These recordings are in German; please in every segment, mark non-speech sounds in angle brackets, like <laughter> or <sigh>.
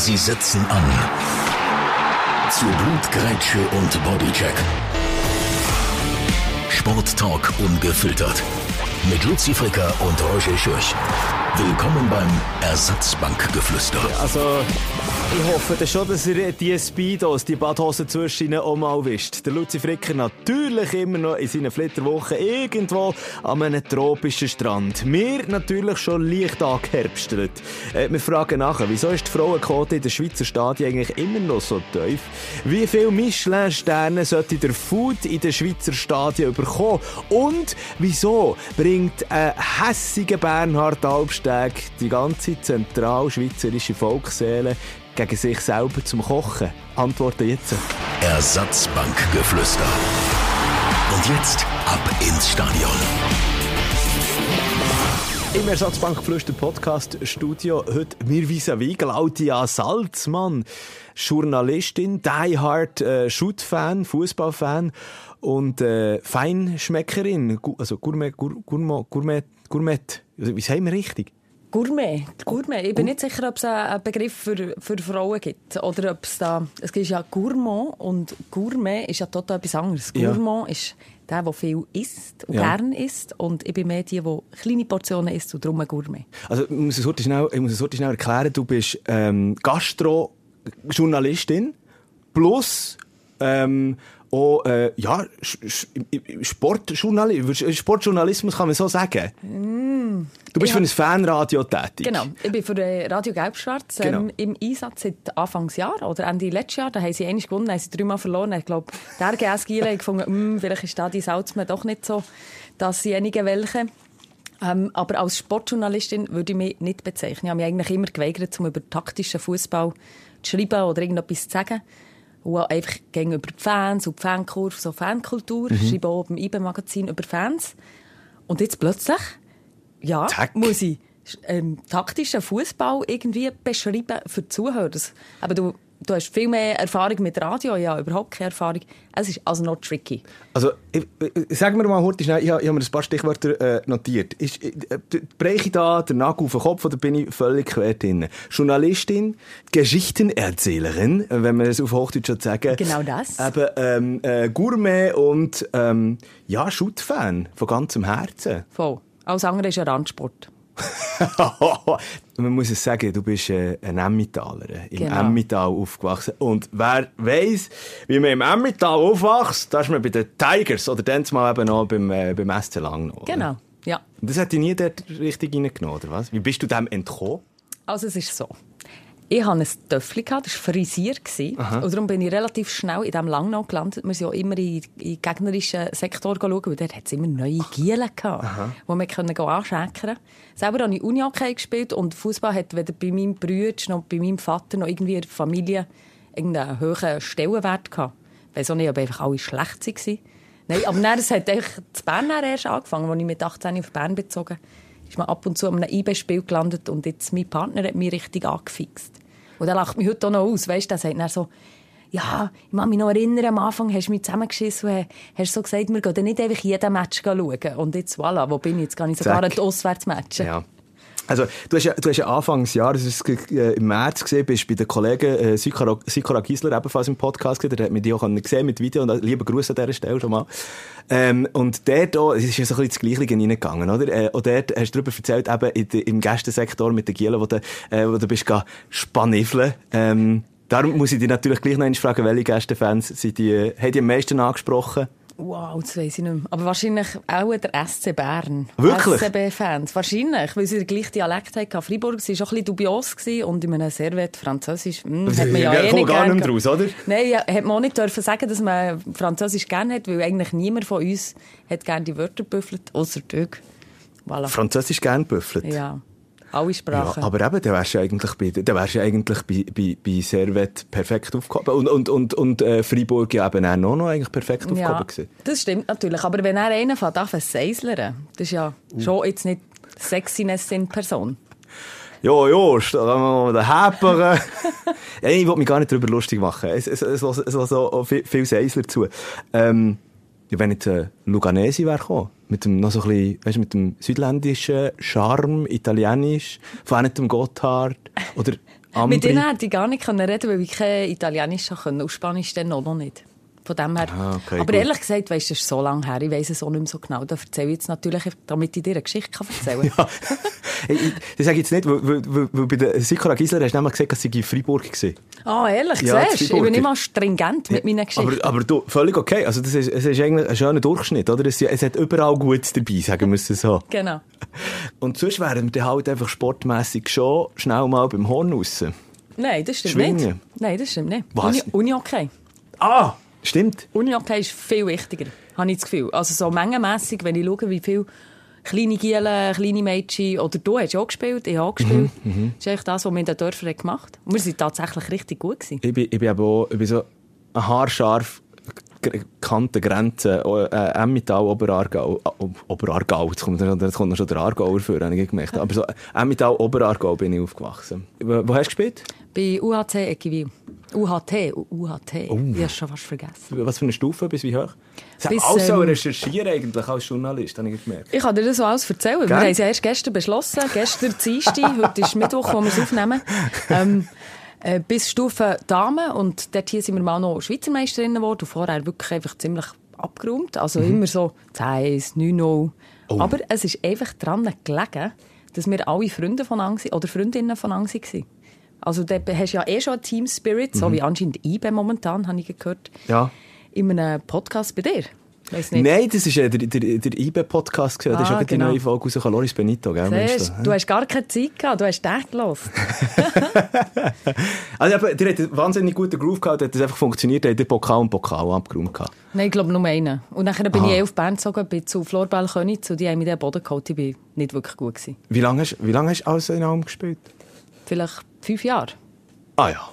Sie setzen an. Zu Blutgrätsche und Bodycheck. Sporttalk ungefiltert. Mit Luzi Fricker und Roger Schürch. Willkommen beim Ersatzbankgeflüster. Also, ich hoffe dann schon, dass ihr die Speedos, die Badhosen zwischen auch mal wischt. Der Luzi Fricker natürlich immer noch in seinen Flitterwochen irgendwo an einem tropischen Strand. Wir natürlich schon leicht angeherbstelt. Äh, wir fragen nachher, wieso ist die Frauenquote in der Schweizer Stadien eigentlich immer noch so tief? Wie viele Michelin-Sterne sollte der Food in den Schweizer Stadien bekommen? Und wieso bringt ein hässiger Bernhard Albsteg die ganze zentralschweizerische Volksseele gegen sich selber zum Kochen? Antworten jetzt. Ersatzbankgeflüster. Und jetzt ab ins Stadion. Im Ersatzbankgeflüster Podcast Studio heute mir vis-à-vis Claudia Salzmann, Journalistin, diehard äh, Shoot-Fan, Fußballfan und äh, Feinschmeckerin, also Gourmet, Gour- Gourmet, Gourmet, Gourmet. Also, Wie sagen wir richtig? Gourmet. Gourmet. Ich bin nicht sicher, ob es einen Begriff für, für Frauen gibt. Oder ob es da. Es gibt ja Gourmand und Gourmet ist ja total etwas anderes. Ja. Gourmand ist der, der viel isst und Ja. gern isst. Und ich bin mehr die, die kleine Portionen isst und darum ein Gourmet. Also, ich muss es heute schnell, ich muss es heute schnell erklären. Du bist ähm, Gastro-Journalistin plus ähm, auch, äh, ja, Sportjournalismus, Sportjournalismus kann man so sagen. Du bist Mm. Ja. für ein Fanradio tätig. Genau. Ich bin für Radio Gelb-Schwarz ähm, Genau. im Einsatz seit Anfangsjahr oder Ende letztes Jahr. Da haben sie einmal gewonnen, haben sie dreimal verloren. Ich glaube, der RGS Giele <laughs> hat gefunden, «Hm, vielleicht ist da die Salzmann doch nicht so dasjenige welche. Ähm, aber als Sportjournalistin würde ich mich nicht bezeichnen. Ich habe mich eigentlich immer geweigert, um über taktischen Fußball zu schreiben oder irgendetwas zu sagen. Und einfach gegenüber die Fans und die Fankurve, so Fankultur. Ich schreibe auch im IBE-Magazin über Fans. Und jetzt plötzlich, ja, Zack. muss ich ähm, taktischen Fußball irgendwie beschreiben für die Zuhörer. Aber du, du hast viel mehr Erfahrung mit Radio, ja, überhaupt keine Erfahrung. Es ist also noch tricky. Also, ich, ich, sag mir mal heute schnell, ich, habe- ich habe mir ein paar Stichwörter äh, notiert. Ist, äh, breche ich da den Nagel auf den Kopf oder bin ich völlig quer drin? Journalistin, Geschichtenerzählerin, äh, wenn man es auf Hochdeutsch sagen. Genau das. Eben, ähm, äh, Gourmet und, ähm, ja, Shoot-Fan von ganzem Herzen. Voll. Alles andere ist ein Randsport. Man muss es sagen, du bist äh, ein Emmentaler, im Genau. Emmental aufgewachsen. Und wer weiss, wie man im Emmental aufwächst, da ist man bei den Tigers oder dann mal eben noch beim, äh, beim SC Langnau. Genau. Ja. Und das hat dich nie dort richtig reingenommen, oder was? Wie bist du dem entkommen? Also es ist so. Ich hatte ein Töffel, das war frisiert. gewesen. Und darum bin ich relativ schnell in diesem Langnau gelandet. Wir sind ja immer in, in gegnerischen Sektor schauen, weil dort hat es immer neue Gielen gehabt, wo wir können anschäkern konnten. Selber habe ich Unihockey gespielt und Fußball hat weder bei meinem Bruder noch bei meinem Vater noch irgendwie in der Familie irgendeinen hohen Stellenwert gehabt. Ich weiss auch nicht, ob einfach alle schlecht waren. Nein, aber dann, es hat eigentlich zu Bern erst angefangen, als ich mit 18 auf Bern bezogen ist man ab und zu an einem IB-Spiel gelandet und jetzt mein Partner hat mich richtig angefixt. Und er lacht mich heute auch noch aus, weißt du, er sagt dann so, ja, ich kann mich noch erinnern, am Anfang hast du mich zusammengeschissen und hast so gesagt, wir gehen nicht einfach jeden Match schauen. Und jetzt, voilà, wo bin ich? Jetzt gehe ich sogar die Auswärtsmatches. Ja. Also, du hast ja, du hast ja Anfangsjahr, das ist äh, im März gesehen, bist bei den Kollegen äh, Sikora, Sikora Gisler ebenfalls im Podcast gesehen, der hat mich die auch gesehen mit Video und äh, lieber Gruß an dieser Stelle schon mal. Ähm, und dort auch, es ist ja so ein bisschen das Gleiche reingegangen, oder? Äh, und dort hast du darüber erzählt, eben de- im Gästensektor mit den Gielen, wo du, äh, wo du bist spaniffeln. Ähm, darum muss ich dich natürlich gleich noch einmal fragen, welche Gästefans sind die, äh, haben die am meisten angesprochen? Wow, das weiss ich nicht mehr. Aber wahrscheinlich auch der SC Bern. Wirklich? SCB-Fans. Wahrscheinlich, weil sie den gleichen Dialekt hatten. Freiburg war schon ein bisschen dubios und in einem Servet Französisch, hm, Das hat man ja kommt eh nicht gar nicht mehr gehabt. raus, oder? Nein, ja, hat man auch nicht dürfen sagen, dass man Französisch gerne hat, weil eigentlich niemand von uns hat gerne die Wörter büffelt, außer Dirk. Voilà. Französisch gern büffelt. Ja, alle Ja, Sprachen. aber eben, dann wärst du eigentlich bei, dann wärst du eigentlich bei, bei, bei Servet perfekt aufgehoben. Und, und, und, und äh, Freiburg ja eben auch noch, noch eigentlich perfekt aufgehoben ja, gewesen. das stimmt natürlich. Aber wenn er einen fängt an zu seislern, das ist ja Uh. schon jetzt nicht Sexiness in Person. Ja, ja, da häpern. ja, <laughs> ich will mich gar nicht darüber lustig machen. Es, es, es, es, es, es so viel, viel Seisler zu. Ähm, ja, wenn jetzt äh, Luganesi wäre gekommen, mit dem, noch so ein bisschen, weißt mit dem südländischen Charme, italienisch, von einem Gotthard oder Ambri. Mit denen hätte ich gar nicht können reden weil ich kein Italienisch konnte. Und Spanisch dann auch noch nicht. Von dem her. Ah, okay, Aber gut. ehrlich gesagt, weißt du, das ist so lange her, ich weiss es auch nicht mehr so genau. Da erzähle ich jetzt natürlich, damit ich dir eine Geschichte kann erzählen kann. <laughs> Ich, das sage ich jetzt nicht, weil, weil, weil, bei der Sikora Gisler hast du nämlich gesagt, dass sie in Freiburg war. Ah, ehrlich, Ja, siehst? Ich bin immer stringent mit meinen Geschichten. Aber, aber du, völlig okay. Also, das ist, es ist eigentlich ein schöner Durchschnitt, oder? Es, es hat überall Gutes dabei, sagen wir es so. <laughs> Genau. Und sonst wären wir halt einfach sportmässig schon schnell mal beim Horn raus. Nein, das stimmt Schwingen. nicht. Nein, das stimmt nicht. Was? Uni, Uni-Hockey. Ah! Stimmt. Uni-Hockey ist viel wichtiger, habe ich das Gefühl. Also so mengenmässig, wenn ich schaue, wie viele kleine Gielen, kleine Mädchen, oder du hast ja auch gespielt, ich habe auch gespielt. Mhm, Das ist eigentlich das, was wir in den Dörfern gemacht haben. Und wir waren tatsächlich richtig gut. Gewesen. Ich bin, ich bin aber auch, ich bin so ein haarscharf gekannte Grenze, äh, Emmental, Oberargau, Oberargau, jetzt kommt, jetzt kommt schon der Aargauer für, habe ich gemerkt. Aber so, Emmental, Oberargau bin ich aufgewachsen. Wo, hast du gespielt? Bei UHC Equiwil. UHT, UHT. Oh. Ich habe schon fast vergessen. Was für eine Stufe, bis wie hoch? Sie Bis, alles so ähm, recherchieren eigentlich als Journalist, habe ich gemerkt. Ich kann dir das so alles erzählen. Wir Gell? haben es ja erst gestern beschlossen. Gestern Dienstag, <laughs> heute ist Mittwoch, wo wir es aufnehmen. Ähm, äh, bis Stufe Damen. Und dort hier sind wir mal noch Schweizer Meisterinnen geworden. Und vorher wirklich einfach ziemlich abgeräumt. Also immer so 10, 9 Aber es ist einfach daran gelegen, dass wir alle Freunde von Angsi oder Freundinnen von Angsi waren. Also da hast du ja eh schon einen Team Spirit, so wie anscheinend IBE momentan, habe ich gehört. Ja. In einem Podcast bei dir. Nein, das war äh, der, der, der IB-Podcast. gewesen. Das ist Ah, auch gerade die genau. neue Folge rausgekommen. Loris Benito, gell? Siehst, du? du hast gar keine Zeit gehabt, du hast den gelassen. <laughs> Also, aber, der hat einen wahnsinnig guten Groove gehabt, hat das einfach funktioniert, der hat den Pokal und Pokal abgeräumt gehabt. Nein, ich glaube nur einen. Und nachher bin Aha. ich eh auf Bern gezogen, bin zu Florball Königs und die haben mir den Boden geholt. Ich bin nicht wirklich gut gewesen. Wie lange hast, wie lange hast du alles in allem gespielt? Vielleicht fünf Jahre. Ah ja.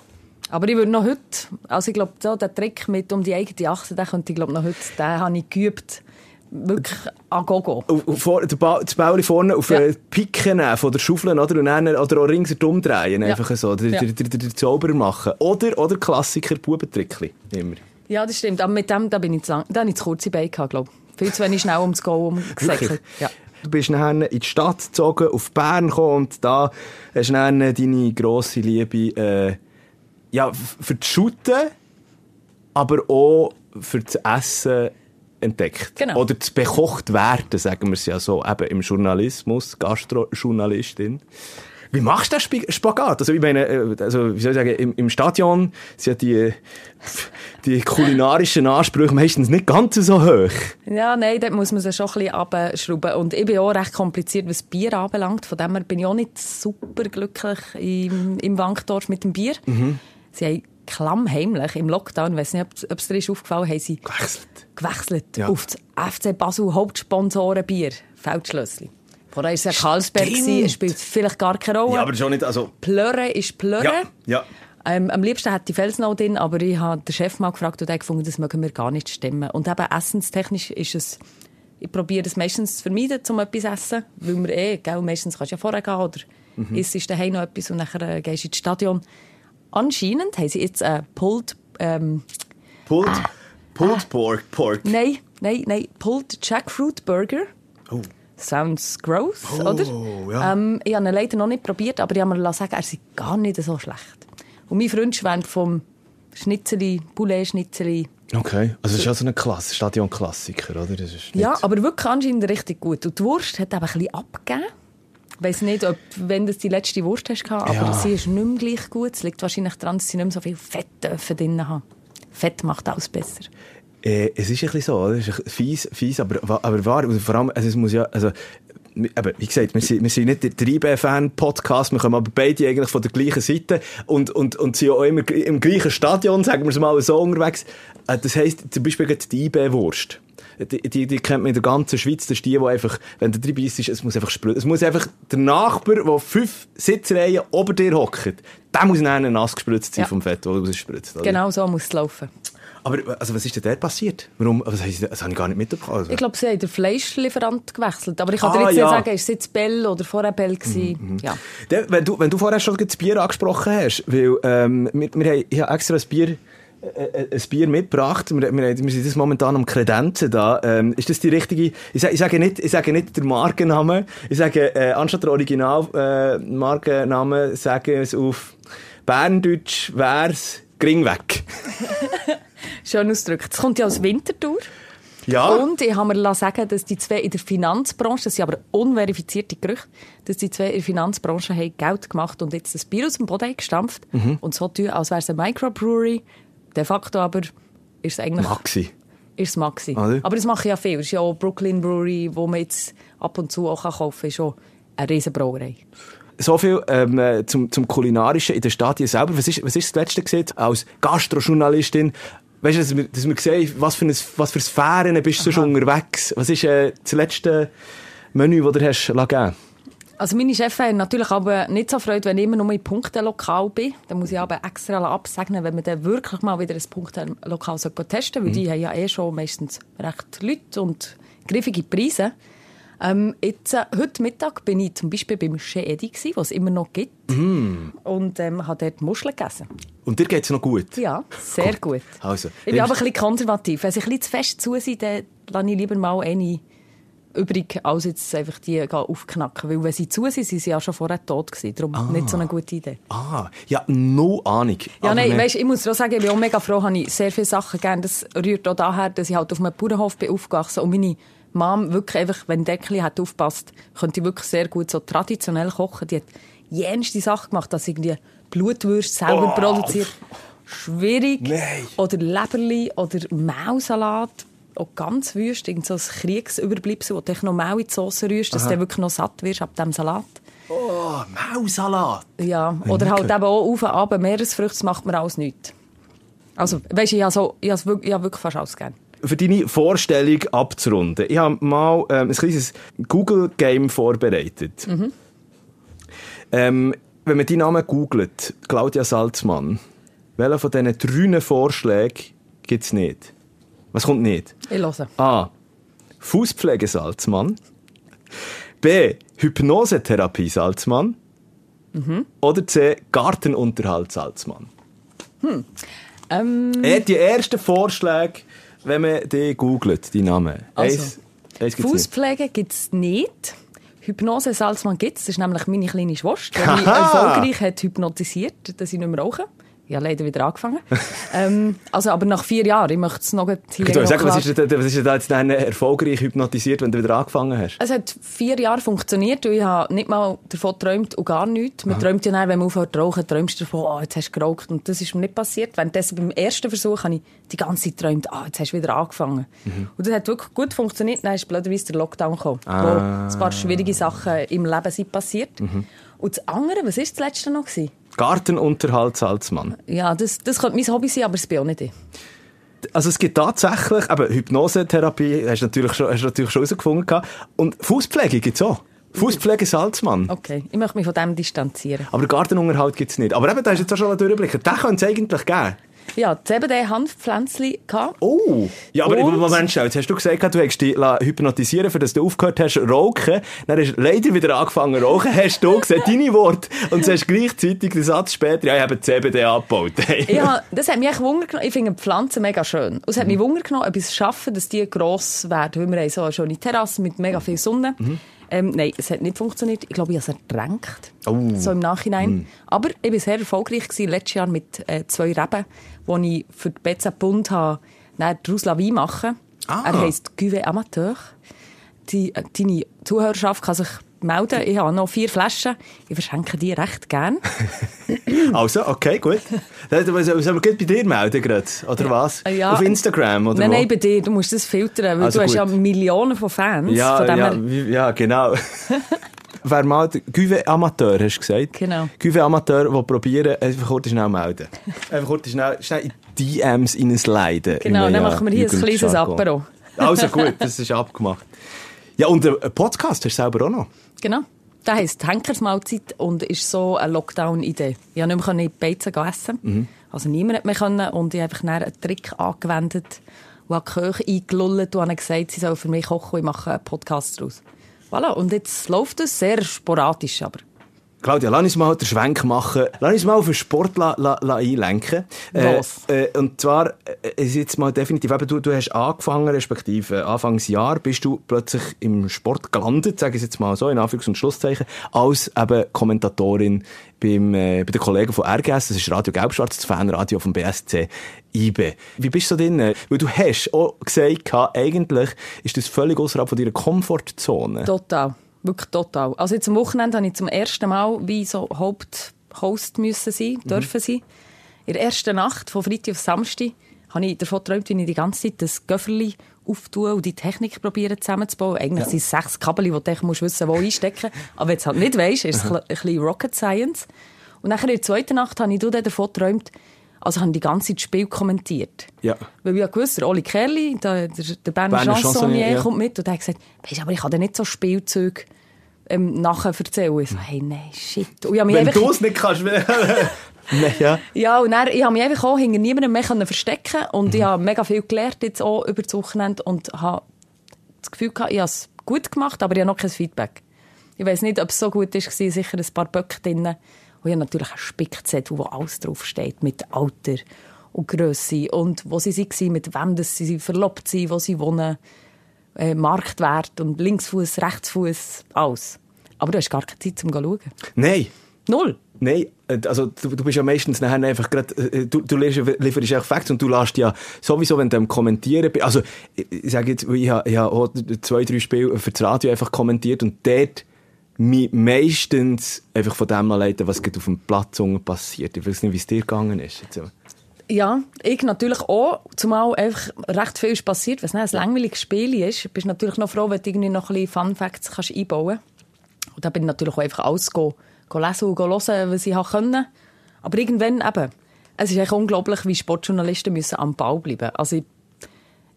Aber ich würde noch heute, also ich glaube, so der Trick mit um die eigene Achse, den könnte ich glaube noch heute, den habe ich geübt. Wirklich an Gogo. Vor- der ba das Bauli vorne auf Ja. Picken nehmen von der Schaufel, oder? Und dann, oder auch ringsherum drehen, Ja. einfach so. Ja. der, der Zauberer machen. Oder, oder Klassiker, Bubentrickli. Immer. Ja, das stimmt. Aber mit dem da bin ich zu lang, da habe ich zu kurze Beine gehabt, glaube ich. Viel zu wenig schnell ums Goal umgesäckelt. <laughs> Ja. Du bist dann in die Stadt gezogen, auf Bern gekommen und da hast du dann deine grosse Liebe äh, ja, für das Shooten, aber auch für das Essen entdeckt. Genau. Oder das bekocht werden, sagen wir es ja so, eben im Journalismus, Gastrojournalistin. Wie machst du Sp- Spagat? Also, ich meine, äh, also, wie soll ich sagen, im, im Stadion sind ja die, <laughs> die kulinarischen Ansprüche meistens nicht ganz so hoch. Ja, nein, dort muss man sie schon ein bisschen abschrauben. Und ich bin auch recht kompliziert, was Bier anbelangt. Von dem her bin ich auch nicht super glücklich im, im Wankdorf mit dem Bier. Sie haben klammheimlich im Lockdown, ich weiss nicht, ob, es dir ist aufgefallen haben sie Gewechselt. gewechselt Ja. auf das FC Basel Hauptsponsorenbier, Feldschlössli. Vorher war es ja Karlsberg, es spielt vielleicht gar keine Rolle. Ja, aber schon nicht, also... Plörre ist Plörre. Ja, ja. Ähm, am liebsten hätte ich Felsnau drin, aber ich habe den Chef mal gefragt und er hat gefunden, das mögen wir gar nicht stimmen. Und eben essenstechnisch ist es, ich probiere es meistens zu vermeiden, um etwas zu essen, weil wir eh, gell, meistens kannst du ja vorher gehen oder Mhm. isst ist daheim noch etwas und nachher äh, gehst du ins Stadion. Anscheinend haben sie jetzt äh, Pulled, ähm, Pulled, pulled pork, pork. nein, nein, nein, Pulled Jackfruit Burger. Oh. Sounds gross, Oh, oder? ja. Ähm, ich habe ihn leider noch nicht probiert, aber ich habe mir sagen, er sei gar nicht so schlecht. Und mein Freund schwärmt vom Schnitzeli, Poulet-Schnitzeli. Okay, also das ist ja so ein Klass Stadion-Klassiker, oder? Das ist. Ja, aber wirklich anscheinend richtig gut. Und die Wurst hat eben ein bisschen abgegeben. Ich weiss nicht, ob, wenn das die letzte Wurst hast, aber Ja. sie ist nicht mehr gleich gut. Es liegt wahrscheinlich daran, dass sie nicht mehr so viel Fett drin haben. Fett macht alles besser. Äh, es ist ein bisschen so, oder? Es ist fies, fies aber, aber wahr. Und vor allem, also es muss ja, also, aber wie gesagt, wir sind, wir sind nicht der 3B-Fan-Podcast, wir kommen aber beide eigentlich von der gleichen Seite und, und, und sind auch immer im gleichen Stadion, sagen wir es mal so unterwegs. Äh, Das heisst, zum Beispiel gerade die IB-Wurst. Die, die, die kennt man in der ganzen Schweiz. Das ist die, die einfach, wenn du drin bist, es muss einfach sprühen. Es muss einfach der Nachbar, der fünf Sitzreihen ober dir hockt, der muss dann nass gespritzt sein Ja. vom Fett, das rausspritzt. Genau so muss es laufen. Aber also, was ist denn dort passiert? Warum? Sie, das habe ich gar nicht mitbekommen. Also. Ich glaube, sie haben den Fleischlieferant gewechselt. Aber ich kann Ah, dir jetzt ja. Mhm, nicht sagen, ist es jetzt Bell oder vorher Bell gewesen. Ja. Der, wenn, du, wenn du vorher schon das Bier angesprochen hast, weil ähm, wir, wir haben, ich habe extra ein Bier äh, ein Bier mitgebracht. Wir, wir, wir sind das momentan am Kredenzen da. Ähm, ist das die richtige? Ich sage, ich sage nicht, ich sage nicht der Markenname. Ich sage äh, anstatt der Original äh, sage es auf Berndeutsch wär's Gringweg. <laughs> Schön ausgedrückt. Es kommt ja aus Winterthur. Ja. Und ich habe mir sagen dass die zwei in der Finanzbranche, das sind aber unverifizierte Gerüchte, dass die zwei in der Finanzbranche haben Geld gemacht und jetzt das Bier aus dem Boden gestampft Mhm. und so tun, als wäre es eine Microbrewery. De facto aber ist es eigentlich... Maxi. Ist es Maxi. Oder? Aber das mache ich ja viel. Es ist ja auch Brooklyn Brewery, wo man jetzt ab und zu auch kaufen kann, ist schon eine riesen Brauerei. So viel ähm, äh, zum, zum Kulinarischen in der Stadt hier selber. Was ist, was ist das Letzte gesehen als Gastrojournalistin? Weißt du, dass wir, dass wir sehen, was für, ein, was für Sphären bist du schon unterwegs? Was ist äh, das letzte Menü, das du hast gegeben Also meine Chefin hat natürlich aber nicht so Freude, wenn ich immer nur in Punktelokal bin. Dann muss ich aber extra absegnen, wenn man dann wirklich mal wieder ein Punktelokal so testen soll, weil die haben ja eh schon meistens recht Leute und griffige Preise. Ähm, jetzt, äh, heute Mittag bin ich zum Beispiel beim gsi, was es immer noch gibt. Und ähm, habe dort Muscheln gegessen. Und dir geht es noch gut? Ja, sehr gut. Also, Ich bin aber ein bisschen konservativ. Wenn sie ein bisschen zu fest zu sind, dann lasse ich lieber mal eine übrig, als jetzt einfach die aufknacken. Weil wenn sie zu sind, sind sie ja schon vorher tot gewesen. Darum nicht so eine gute Idee. Ah, ja, no Ahnung. Ja, nein, wir- weißt, ich muss auch sagen, ich bin auch mega froh, habe ich sehr viele Sachen gegeben. Das rührt auch daher, dass ich halt auf einem Bauernhof bin aufgewachsen und meine Mom wirklich einfach, wenn Deckli hat aufpasst, könnte ich wirklich sehr gut so traditionell kochen. Die hat jenste Sachen gemacht, dass sie irgendwie Blutwürste selber Oh. produziert. Schwierig. Nein. Oder Leberli oder Maulsalat. Auch ganz wüst. Irgend so ein Kriegsüberbleibsel, wo du noch Mehl in die Sauce rührst, dass du wirklich noch satt wirst ab dem Salat. Oh, Maulsalat. Ja, oder halt eben auch auf und ab Meeresfrüchte, das macht mir alles nichts. Also, weisst du, ich habe so, ich habe wirklich, fast alles gern. Für deine Vorstellung abzurunden. Ich habe mal ähm, ein kleines Google-Game vorbereitet. Ähm, wenn man deinen Namen googelt, Claudia Salzmann, welchen von diesen drei Vorschlägen gibt es nicht? Was kommt nicht? Ich höre. A. Fußpflege Salzmann. B. Hypnosetherapie Salzmann. Oder C. Gartenunterhalt Salzmann. Ähm, Äh, die ersten Vorschläge, wenn man die googelt, die Namen. Also, Eins, eins gibt's nicht. Fußpflege gibt es nicht. Hypnose Salzmann gibt es. Das ist nämlich meine kleine Schwester, die <laughs> mich erfolgreich hat hypnotisiert, dass ich nicht mehr rauche. Ich habe leider wieder angefangen. <laughs> ähm, also, aber nach vier Jahren, ich möchte es noch hier würde sagen, was noch ist, was ist denn da jetzt dann erfolgreich hypnotisiert, wenn du wieder angefangen hast? Es hat vier Jahre funktioniert und ich habe nicht mal davon geträumt und gar nichts. Man träumt ja dann, wenn man aufhört zu rauchen, träumst du davon, oh, jetzt hast du geraucht. Und das ist mir nicht passiert. Währenddessen beim ersten Versuch habe ich die ganze Zeit geträumt, ah, jetzt hast du wieder angefangen. Und das hat wirklich gut funktioniert. Dann ist blöderweise der Lockdown gekommen, wo ein paar schwierige Sachen im Leben sind passiert. Und das andere, was war das letzte noch? Gewesen? Gartenunterhalt Salzmann. Ja, das, das könnte mein Hobby sein, aber es bin auch nicht ich. Also es gibt tatsächlich, eben Hypnosetherapie hast du natürlich schon, hast du natürlich schon herausgefunden gehabt. Und Fußpflege gibt es auch. Fußpflege Salzmann. Okay, ich möchte mich von dem distanzieren. Aber Gartenunterhalt gibt es nicht. Aber eben, da du jetzt auch schon einen Durchblick. Den könnte es eigentlich geben. Ja, CBD-Hanfpflänzchen gehabt. Oh! Ja, aber Und? Moment schnell. Jetzt hast du gesagt, du hast dich hypnotisieren für dass du aufgehört hast rauchen. Dann hast du leider wieder angefangen zu rauchen. Hast du gesagt, deine Worte. Und du hast gleichzeitig den Satz später, ja, ich habe CBD abgebaut. <laughs> Ja, das hat mich echt Wunder genommen. Ich finde Pflanzen mega schön. Und es hat mich Wunder genommen, ob ich es schaffe, dass die gross werden. Weil wir haben so eine schöne Terrasse mit mega viel Sonne. Ähm, nein, es hat nicht funktioniert. Ich glaube, ich habe es ertränkt. Oh. So im Nachhinein. Aber ich war sehr erfolgreich gewesen, letztes Jahr mit äh, zwei Reben, wo ich für die BZ Bund habe, daraus Wein machen Ah. Er heisst Cuvée Amateur. Die, äh, deine Zuhörerschaft kann sich melden. Ich habe noch vier Flaschen. Ich verschenke die recht gern. <laughs> Also, okay, gut. Dann Sollen wir bei dir melden, gerade? Oder was? Ja. Auf Instagram, oder Nein, wo? nein, bei dir. Du musst das filtern, weil Also du hast ja gut. Millionen von Fans. Ja, von ja, her- ja, genau. <laughs> Wer mal der Cuvée Amateur, hast du gesagt? Genau. Cuvée Amateur, die probieren, einfach kurz schnell melden. Einfach kurz schnell, schnell in DMs reinsliden. Genau, dann ja, machen wir hier ein kleines. Apero. Also gut, das ist abgemacht. Ja, und einen Podcast hast du selber auch noch. Genau. Das heisst Henkersmahlzeit und ist so eine Lockdown-Idee. Ich konnte nicht mehr in die Beizen essen. Mhm. Also niemand hat mehr können. Und ich habe einfach einen Trick angewendet und habe die Köche eingelullt und habe gesagt, sie sollen für mich kochen und ich mache einen Podcast daraus. Voilà. Und jetzt läuft es sehr sporadisch, aber Claudia, lass uns mal den Schwenk machen. Lass uns mal auf den Sport la, la, la einlenken. Was? Äh, äh, und zwar äh, ist jetzt mal definitiv, eben, du, du hast angefangen, respektive Anfangsjahr bist du plötzlich im Sport gelandet, sage ich jetzt mal so, in Anführungs- und Schlusszeichen, als eben Kommentatorin beim, äh, bei den Kollegen von RGS, das ist Radio Gelbschwarz, das Fanradio vom BSC IB. Wie bist du drin? Weil du hast auch gesagt, eigentlich ist das völlig außerhalb von deiner Komfortzone. Total. Wirklich total. Also jetzt am Wochenende habe ich zum ersten Mal wie so Haupthost müssen sein, Mhm. dürfen sein. In der ersten Nacht, von Freitag auf Samstag, habe ich davon geträumt, wie ich die ganze Zeit das Göfferli auftue und die Technik probieren zusammenzubauen. Eigentlich sind es sechs Kabel, die du musst wissen wo einstecken Aber wenn du es halt nicht weißt, ist es <laughs> ein bisschen Rocket Science. Und nachher in der zweiten Nacht habe ich davon geträumt, also habe ich die ganze Zeit das Spiel kommentiert. Ja. Weil ich ja gewusst, der Oli Kerli, der, der, Berner Berner Chansonnier, ja. kommt mit und hat gesagt, weisst, aber ich kann dir nicht so Spielzeug ähm, nachher erzählen. Ich so, hey, nein, shit. Und ich Wenn einfach, du es nicht kannst, <laughs> Nein, ja. ja, und dann, ich habe mich einfach auch hinter niemandem mehr können verstecken und Mhm. ich habe mega viel gelernt jetzt auch über das Wochenende und habe das Gefühl gehabt, ich habe es gut gemacht, aber ich habe noch kein Feedback. Ich weiß nicht, ob es so gut ist, gewesen, sicher ein paar Böcke drin. Und ich habe natürlich einen Spickzettel, wo alles draufsteht, mit Alter und Grösse und wo sie waren, mit wem das sie verlobt sind, wo sie wohnen, äh, Marktwert und Linksfuß, Rechtsfuß, alles. Aber du hast gar keine Zeit zum Schauen. Nein. Null. Nein, äh, also du, du bist ja meistens nachher einfach grad, äh, du, du lieferst, ja Facts und du lässt ja sowieso, wenn du am Kommentieren bist, also ich, ich sage jetzt, ich habe, ich habe auch zwei, drei Spiele für das Radio einfach kommentiert und dort mich meistens einfach von dem leiten, was auf dem Platz passiert. Ich weiß nicht, wie es dir gegangen ist. Jetzt. Ja, ich natürlich auch, zumal einfach recht viel ist passiert, was ein langweiliges Spiel ist, bist du natürlich noch froh, wenn du irgendwie noch ein bisschen Fun Facts kannst einbauen kannst. Und da bin ich natürlich auch einfach alles lesen und hören, was ich habe können. Aber irgendwann eben, es ist echt unglaublich, wie Sportjournalisten müssen am Ball bleiben. Also ich,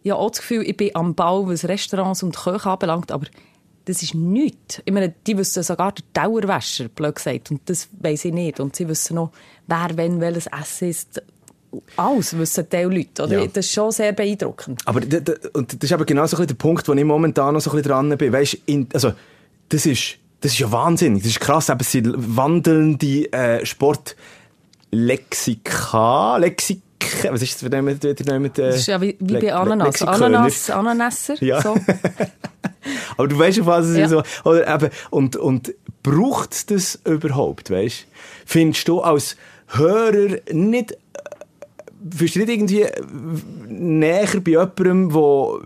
ich habe auch das Gefühl, ich bin am Ball, was Restaurants und Köche anbelangt, aber das ist nichts. Ich meine, die wissen sogar den Dauerwäscher, blöd gesagt, und das weiss ich nicht. Und sie wissen noch, wer, wenn, welches Essen ist. Alles wissen die Leute. Oder? Ja. Das ist schon sehr beeindruckend. Aber und das ist eben genau so ein bisschen der Punkt, wo ich momentan noch so ein bisschen dran bin. Weißt, in, also, das ist, das ist ja wahnsinnig. Das ist krass. Eben, es sind wandelnde äh, Sportlexika, Lexik, was ist das, wenn jemand, wenn jemand, äh, Das ist ja wie, wie bei Ananas. Lexikörner? Ananas, Ananasser. Ja. So. <laughs> <laughs> Aber du weißt auf was es Ja. ist so. Oder eben, und, und braucht es das überhaupt, weißt? Findest du als Hörer nicht, äh, fühlst du nicht irgendwie äh, näher bei jemandem, wo,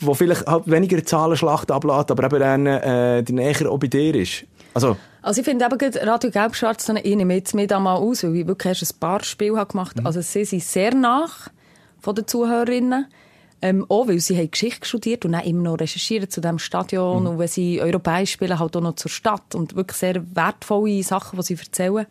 wo vielleicht halt weniger Zahlenschlacht ablässt, aber eben dann, äh, die näher auch bei dir ist? Also, Also ich finde eben gerade Radio Gelb-Schwarz, ich nehme jetzt mir da mal aus, weil ich wirklich erst ein paar Spiele habe gemacht Mhm. Also sie sind sehr nach von den Zuhörerinnen. Ähm, auch weil sie haben Geschichte studiert und dann immer noch recherchieren zu diesem Stadion Mhm. und wenn sie europäisch spielen, halt auch noch zur Stadt und wirklich sehr wertvolle Sachen, die sie erzählen.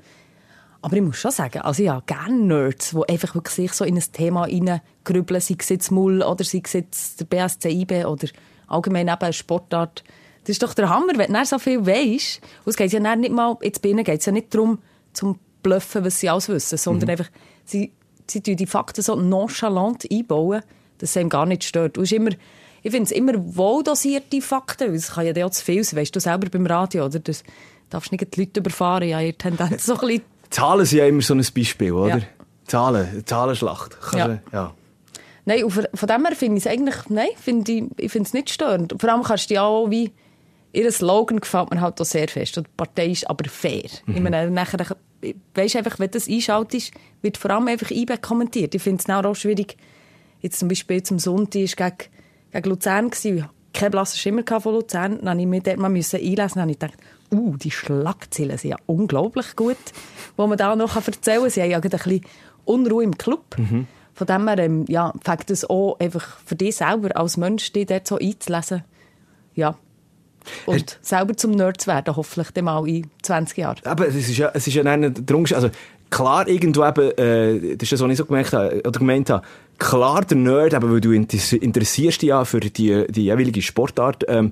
Aber ich muss schon sagen, also habe gerne Nerds, die einfach wirklich sich so in ein Thema reingrübeln, sei es jetzt Mull oder sei es jetzt der BSC IB oder allgemein eben eine Sportart. Das ist doch der Hammer, wenn du so viel weisst. Und es geht ja nicht mal, jetzt bei ihnen geht es ja nicht darum, zum Bluffen, was sie alles wissen, sondern einfach, sie, sie tun die Fakten so nonchalant einbauen, dass es einem gar nicht stört. Ist immer, ich finde es immer wohl dosierte Fakten, weil es kann ja auch zu viel sein, weißt du selber beim Radio, oder? Das darfst nicht die Leute überfahren, ja, ihr Tendenz so ein bisschen Zahlen sind ja immer so ein Beispiel, oder? Ja. Zahlen, Zahlenschlacht. Kannst Ja. du- ja. Nein, und von dem her finde ich es eigentlich, nein, finde ich, ich finde es nicht störend. Vor allem kannst du ja auch wie, ihr Slogan gefällt mir halt auch sehr fest. Und die Partei ist aber fair. Ich meine, nachher, weisst einfach, wenn du das einschaltest, wird vor allem einfach IBE kommentiert. Ich finde es auch schwierig, jetzt zum Beispiel zum Sonntag ist gegen, gegen Luzern gewesen. Ich hatte keinen blassen Schimmer von Luzern. Dann musste ich mich dort mal müssen einlesen. Dann habe ich gedacht, uh, die Schlagzeilen sind ja unglaublich gut, wo man da noch erzählen kann. Sie haben ja ein bisschen Unruhe im Club. Von dem her, ähm, ja, fängt es auch einfach für dich selber als Mensch, dich dort so einzulesen. Ja. Und selber zum Nerd zu werden, hoffentlich dann mal in 20 Jahren. Aber es ist ja, es ist ja der Unterschied. Also, klar, irgendwo eben, äh, das ist das, was ich so gemerkt habe, oder gemeint habe, klar der Nerd, eben, weil du interess- interessierst dich ja für die, die jeweilige Sportart, ähm,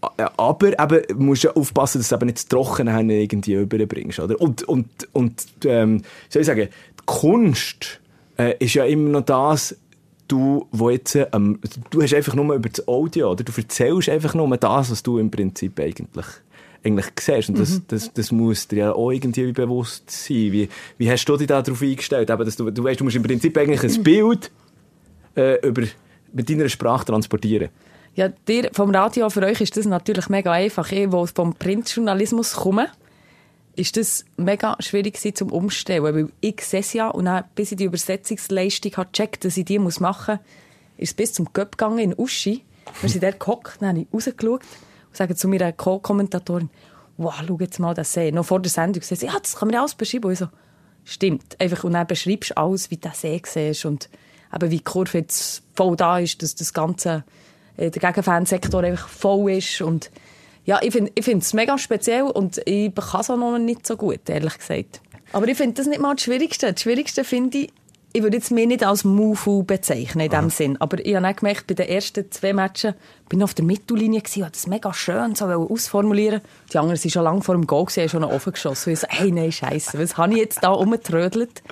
a- aber eben, musst du aufpassen, dass du eben nicht das Trockene irgendwie überbringst, oder? Und, und, und, ähm, soll ich sagen, die Kunst, äh, ist ja immer noch das, du, wo jetzt, ähm, du hast einfach nur über das Audio, oder? Du erzählst einfach nur das, was du im Prinzip eigentlich eigentlich siehst. Und das, Mhm. das, das muss dir ja auch irgendwie bewusst sein. Wie, wie hast du dich da darauf eingestellt? Eben, dass du, du weißt, du musst im Prinzip eigentlich ein Bild äh, über, mit deiner Sprache transportieren. Ja, dir, vom Radio für euch ist das natürlich mega einfach. Ich, wo vom Printjournalismus komme, ist das mega schwierig gewesen zum Umstellen, weil ich sehe es ja und dann, bis ich die Übersetzungsleistung habe gecheckt, dass ich die muss machen muss, ist es bis zum Göpp gegangen in Uschi. Wir sind dort gehockt, dann habe ich rausgeschaut und sage zu meiner Co-Kommentatorin, wow, schau jetzt mal das See. Noch vor der Sendung sie ja, das kann man alles beschreiben. Ich so, stimmt. Einfach, und dann beschreibst du alles, wie du den See siehst und eben, wie die Kurve jetzt voll da ist, dass das ganze, äh, der Gegenfansektor einfach voll ist und ja, ich finde ich finde es mega speziell und ich kann es auch noch nicht so gut, ehrlich gesagt. Aber ich finde das nicht mal das Schwierigste. Das Schwierigste finde ich, ich würde jetzt mich nicht als Mufu bezeichnen in dem Sinn, aber ich habe auch gemerkt, bei den ersten zwei Matchen bin ich auf der Mittellinie gewesen, habe das mega schön so ausformulieren. Die anderen sind schon lange vor dem Goal gewesen, haben schon noch offen geschossen. Und ich so, hey, nein, Scheiße, was habe ich jetzt da rumgetrödelt?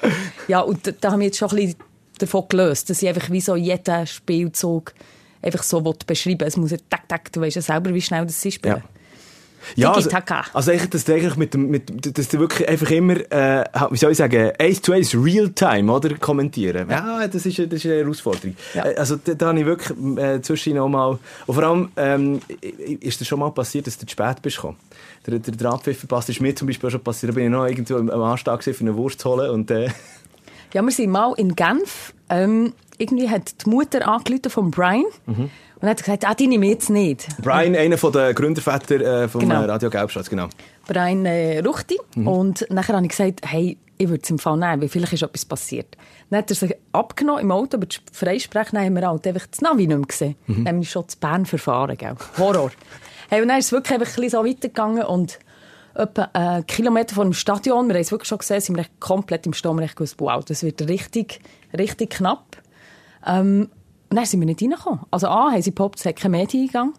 Ja, und da, da habe ich jetzt schon ein bisschen davon gelöst, dass ich einfach wie so jeden Spielzug einfach so beschreiben will. Es muss ja tak, tak, du weißt ja selber, wie schnell das ist. Ja. Ja, also, also eigentlich, dass du eigentlich mit dem, mit, dass du wirklich einfach immer, äh, wie soll ich sagen, eins zu eins Realtime, oder, kommentieren. Ja, das ist, das ist eine Herausforderung. Ja. Äh, Also, da, da habe ich wirklich, äh, zwischendurch auch mal, und vor allem, ähm, ist das schon mal passiert, dass du zu spät bist gekommen? Der, der, Abpfiff verpasst, ist mir zum Beispiel auch schon passiert, da bin ich noch irgendwo am Anstag für eine Wurst zu holen und, äh, Ja, wir sind mal in Genf. Ähm, irgendwie hat die Mutter angerufen von Brian und hat gesagt, ah, die nehme ich jetzt nicht. Brian, einer von den Gründervätern äh, vom Genau. äh, Radio Gelbschatz, genau. Brian äh, Ruchti. Und nachher habe ich gesagt, hey, ich würde es im Fall nehmen, weil vielleicht ist etwas passiert. Dann hat er sich abgenommen im Auto, aber das Freisprechen haben wir halt einfach das Navi nicht mehr gesehen. Dann haben wir schon zu Bern verfahren, gell? Horror. <laughs> hey, und dann ist es wirklich einfach ein bisschen so weitergegangen und etwa einen Kilometer vor dem Stadion, wir haben es wirklich schon gesehen, sind wir komplett im Sturm echt gewusst, wow, das wird richtig, richtig knapp. Ähm, und dann sind wir nicht reingekommen. Also A, haben sie behauptet, es hat keinen Medieneingang.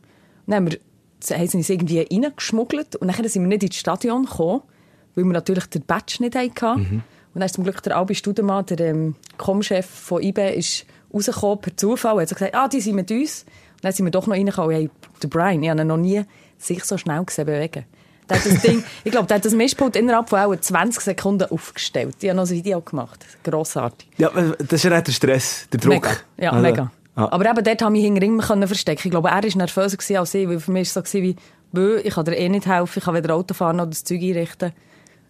Dann haben, wir, haben sie uns irgendwie reingeschmuggelt und dann sind wir nicht ins Stadion gekommen, weil wir natürlich den Badge nicht hatten. Und dann ist zum Glück der Albi Studemann, der ähm, Com-Chef von IBE, ist rausgekommen per Zufall und hat so gesagt, ah, die sind mit uns. Und dann sind wir doch noch reingekommen. Hey, der Brian, ich habe ihn noch nie sich so schnell gesehen bewegen. Der hat das <laughs> Ding, ich glaube, der hat das Mischpult innerhalb von auch 20 Sekunden aufgestellt. Ich habe noch ein Video gemacht. Grossartig. Ja, äh, das ist ja der Stress, der Druck. Mega. Ja, Also, mega. Ah. Aber eben dort habe ich hinter ihm verstecken. Ich glaube, er war nervöser als ich, weil für mich war es so wie, «Bö, ich kann dir eh nicht helfen, ich kann weder Auto fahren noch das Zeug einrichten.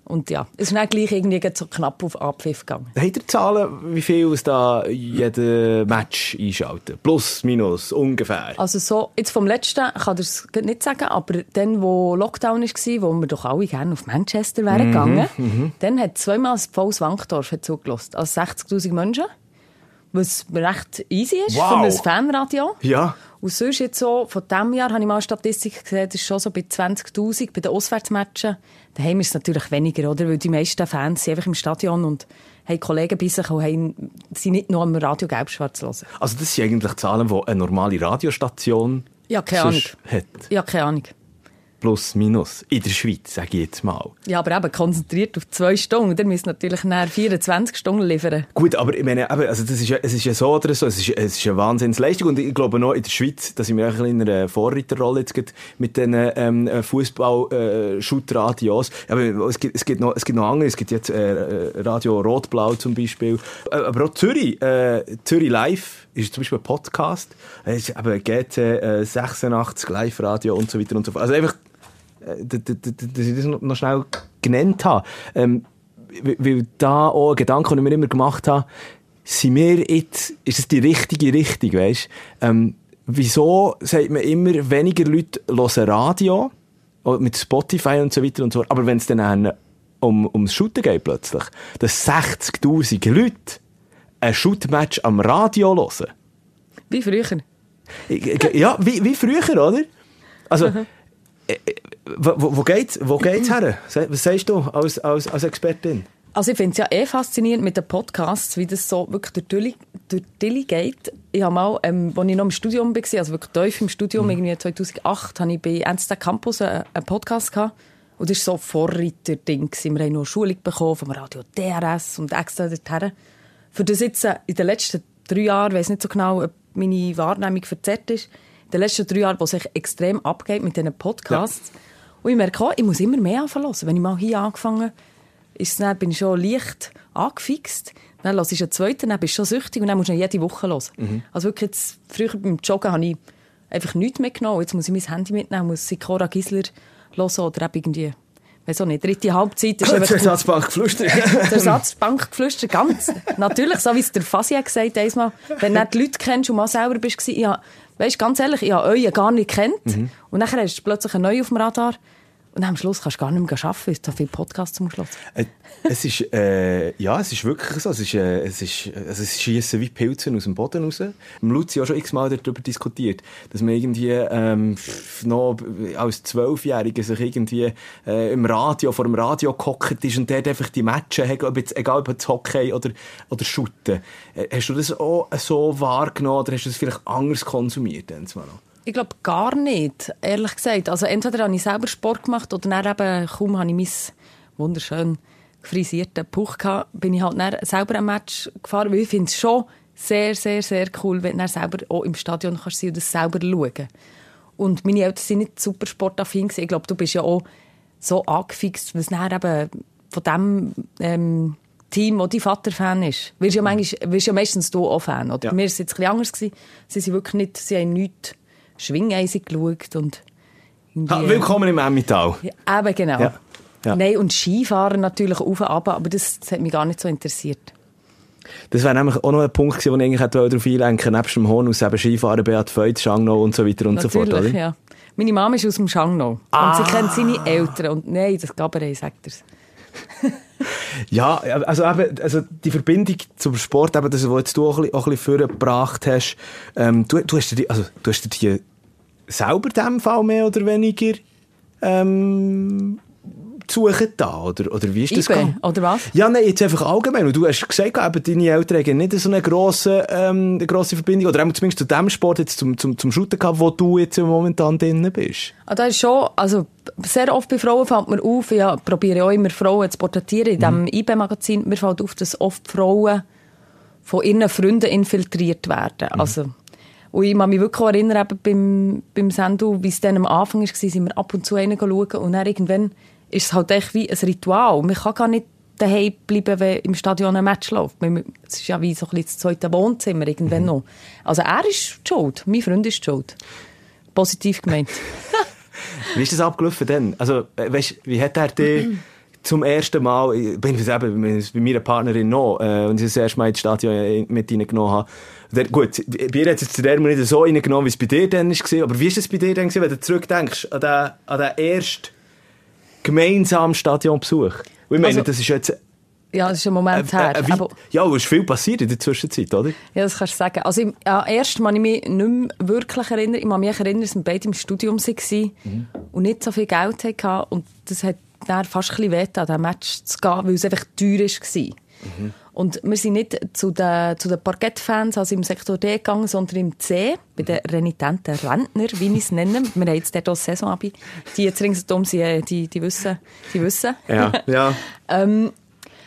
Und ja, es ist dann gleich irgendwie so knapp auf Abpfiff gegangen. Habt ihr Zahlen, wie viel es da jeder Match einschaltet? Plus, minus, ungefähr. Also so, jetzt vom letzten kann ich es nicht sagen, aber dann, wo Lockdown war, wo wir doch alle gerne auf Manchester wären gegangen, dann hat zweimal das volles Wankdorf zugelassen. Also 60'000 Menschen, was recht easy ist Wow. für ein Fanradio. Ja. Und sonst jetzt so, von diesem Jahr habe ich mal Statistik gesehen, das ist schon so bei 20'000 bei den Auswärtsmatchen. Daheim ist es natürlich weniger, oder? Weil die meisten Fans sind einfach im Stadion und haben Kollegen bei sich und haben, sind nicht nur am Radio Gelb-Schwarz hören. Also das sind eigentlich Zahlen, die eine normale Radiostation Ja, keine Ahnung. hat. Ja, keine Ahnung. Plus, minus. In der Schweiz, sage ich jetzt mal. Ja, aber eben konzentriert auf zwei Stunden. Der müsst natürlich nach 24 Stunden liefern. Gut, aber ich meine, eben, also das ist ja, es ist ja so oder so, es ist, es ist eine Wahnsinnsleistung und ich glaube noch in der Schweiz, da sind wir auch ein bisschen in einer Vorreiterrolle jetzt gerade mit den ähm, Fußball-Shoot-Radios. aber es gibt, es, gibt noch, es gibt noch andere, es gibt jetzt äh, Radio Rot-Blau zum Beispiel, äh, aber auch Zürich, äh, Zürich Live ist zum Beispiel ein Podcast, es ist eben GT äh, 86 Live-Radio und so weiter und so fort. Also einfach, äh, dass ich das noch schnell genannt habe. Ähm, weil- da auch ein Gedanke, den ich mir immer gemacht habe, sind wir jetzt, ist es die richtige Richtung, weißt? Ähm, wieso sagt man immer, weniger Leute hören Radio, mit Spotify und so weiter und so fort, aber wenn es dann um, ums Shooten geht plötzlich, dass 60'000 Leute ein Shoot-Match am Radio hören. Wie früher. Ja, wie, wie früher, oder? Also, <laughs> äh, äh, wo, wo- geht's, wo geht's her? Was sagst du als, als, als Expertin? Also ich finde es ja eh faszinierend mit den Podcasts, wie das so wirklich durch die durch Dilly geht. Ich habe mal, ähm, als ich noch im Studium war, also wirklich tief im Studium, irgendwie 2008, habe ich bei NZD Campus einen, einen Podcast gehabt. Und das war so ein Vorreiter-Ding. Wir haben noch Schulung bekommen vom Radio DRS und extra dorthin. Für das jetzt äh, in den letzten drei Jahren, ich weiss nicht so genau, ob meine Wahrnehmung verzerrt ist, in den letzten drei Jahren, wo sich extrem abgeht mit diesen Podcasts. Und Und ich merke auch, ich muss immer mehr anfangen Wenn ich mal hier angefangen ist dann, bin ich schon leicht angefixt. Dann hörst du einen zweiten, dann bist du schon süchtig und dann musst du jede Woche hören. Mhm. Also wirklich jetzt, früher beim Joggen habe ich einfach nichts mitgenommen. Jetzt muss ich mein Handy mitnehmen, muss Sikora Gisler hören oder eben irgendwie weiß auch nicht, dritte Halbzeit ist <laughs> einfach... Ersatzbankgeflüster. der <laughs> Ersatzbankgeflüster, ganz. Natürlich, so wie es der Fasi hat gesagt einmal, wenn du die Leute kennst und mal selber bist, ich habe, weißt, ganz ehrlich, ich habe euch gar nicht kennt mhm. und dann hast du plötzlich einen neuen auf dem Radar und am Schluss kannst du gar nicht mehr arbeiten, du so viele Podcasts zum Schluss. Äh, es ist, äh, ja, es ist wirklich so. Es ist, äh, es ist, also es wie Pilze aus dem Boden raus. Luzi auch schon x-mal darüber diskutiert, dass man irgendwie, ähm, noch als Zwölfjähriger sich irgendwie, äh, im Radio, vor dem Radio gehockt ist und dort einfach die Matches egal ob es Hockey oder, oder Shooten. Äh, hast du das auch so wahrgenommen oder hast du das vielleicht anders konsumiert? Ich glaube gar nicht, ehrlich gesagt. Also entweder habe ich selber Sport gemacht oder dann eben, kaum habe ich mein wunderschön frisierten Puch gehabt, bin ich halt dann selber ein Match gefahren, weil ich finde es schon sehr, sehr, sehr cool, wenn du selber auch im Stadion kannst sein und das selber schauen. Und meine Eltern sind nicht super sportaffin Ich glaube, du bist ja auch so angefixt, was dann eben von dem ähm, Team, wo dein Vater Fan ist. Wirst ja, manchmal, wirst ja meistens du auch Fan, oder? Ja. Mir war es jetzt ein bisschen anders. Gewesen. Sie sind wirklich nicht, sie haben nichts schwingeisig geschaut und ha, willkommen im Emmental. Ja, eben, genau. Ja. Ja. Nein, und Skifahren natürlich auf und ab, aber das, das hat mich gar nicht so interessiert. Das wäre nämlich auch noch ein Punkt gewesen, wo ich eigentlich darauf einlenken nebst dem Hornus eben Skifahren, Beat Feut, Schangnau und so weiter und Natürlich, so fort, oder? ja. Meine Mama ist aus dem Schangnau. Ah. Und sie kennt seine Eltern. Und nein, das gab er, sagt er <laughs> ja, also eben, also die Verbindung zum Sport, eben das, was du auch ein bisschen, vorgebracht hast, ähm, du, du, hast dir, also, dir selber in dem Fall mehr oder weniger ähm, suchen da? Oder, oder wie ist das eBay, oder was? Ja, nein, jetzt einfach allgemein. Und du hast gesagt, eben, deine Eltern haben nicht so eine grosse, ähm, eine grosse Verbindung, oder zumindest zu dem Sport, jetzt zum, zum, zum Shooten gehabt, wo du jetzt momentan drin bist. Ah, das ist schon, also, sehr oft bei Frauen fällt mir auf, ich probiere auch immer Frauen zu porträtieren. In diesem mhm. IB-Magazin, mir fällt auf, dass oft Frauen von ihren Freunden infiltriert werden. Mhm. Also, und ich kann mich wirklich erinnern, eben beim, beim Sendu, wie es dann am Anfang war, sind wir ab und zu einen schauen und dann irgendwann ist es halt echt wie ein Ritual. Man kann gar nicht daheim bleiben, wenn im Stadion ein Match läuft. Es ist ja wie so ein bisschen das zweite Wohnzimmer irgendwann mhm. noch. Also er ist schuld, mein Freund ist schuld. Positiv gemeint. <laughs> wie ist das abgelaufen denn? Also, äh, weißt, wie hat er dich zum ersten Mal, ich bin es eben bei meiner Partnerin noch, äh, und ich das erste Mal ins Stadion äh, mit reingenommen habe, der, gut, bei ihr hat es zu der nicht so reingenommen, wie es bei dir dann war, aber wie ist es bei dir dann, wenn du zurückdenkst an den, an den ersten gemeinsamen Stadionbesuch. Und ich meine, also, das ist jetzt... Ja, das ist ein Moment äh, her. Äh, aber, ja, es ist viel passiert in der Zwischenzeit, oder? Ja, das kannst du sagen. Also, im, ja, erst kann ich mich nicht mehr wirklich erinnern. Ich kann mich erinnern, dass wir beide im Studium waren mhm. und nicht so viel Geld hatten. Und das hat dann fast ein bisschen weh an diesem Match zu gehen, weil es einfach teuer war. Mhm. Und wir sind nicht zu den, zu den Parkettfans, also im Sektor D gegangen, sondern im C, bei den renitenten Rentner, wie ich es nenne. Wir haben jetzt dort auch Saisonabend. Die jetzt sind, äh, die, die wissen, die wissen. Ja, ja. <laughs> ähm,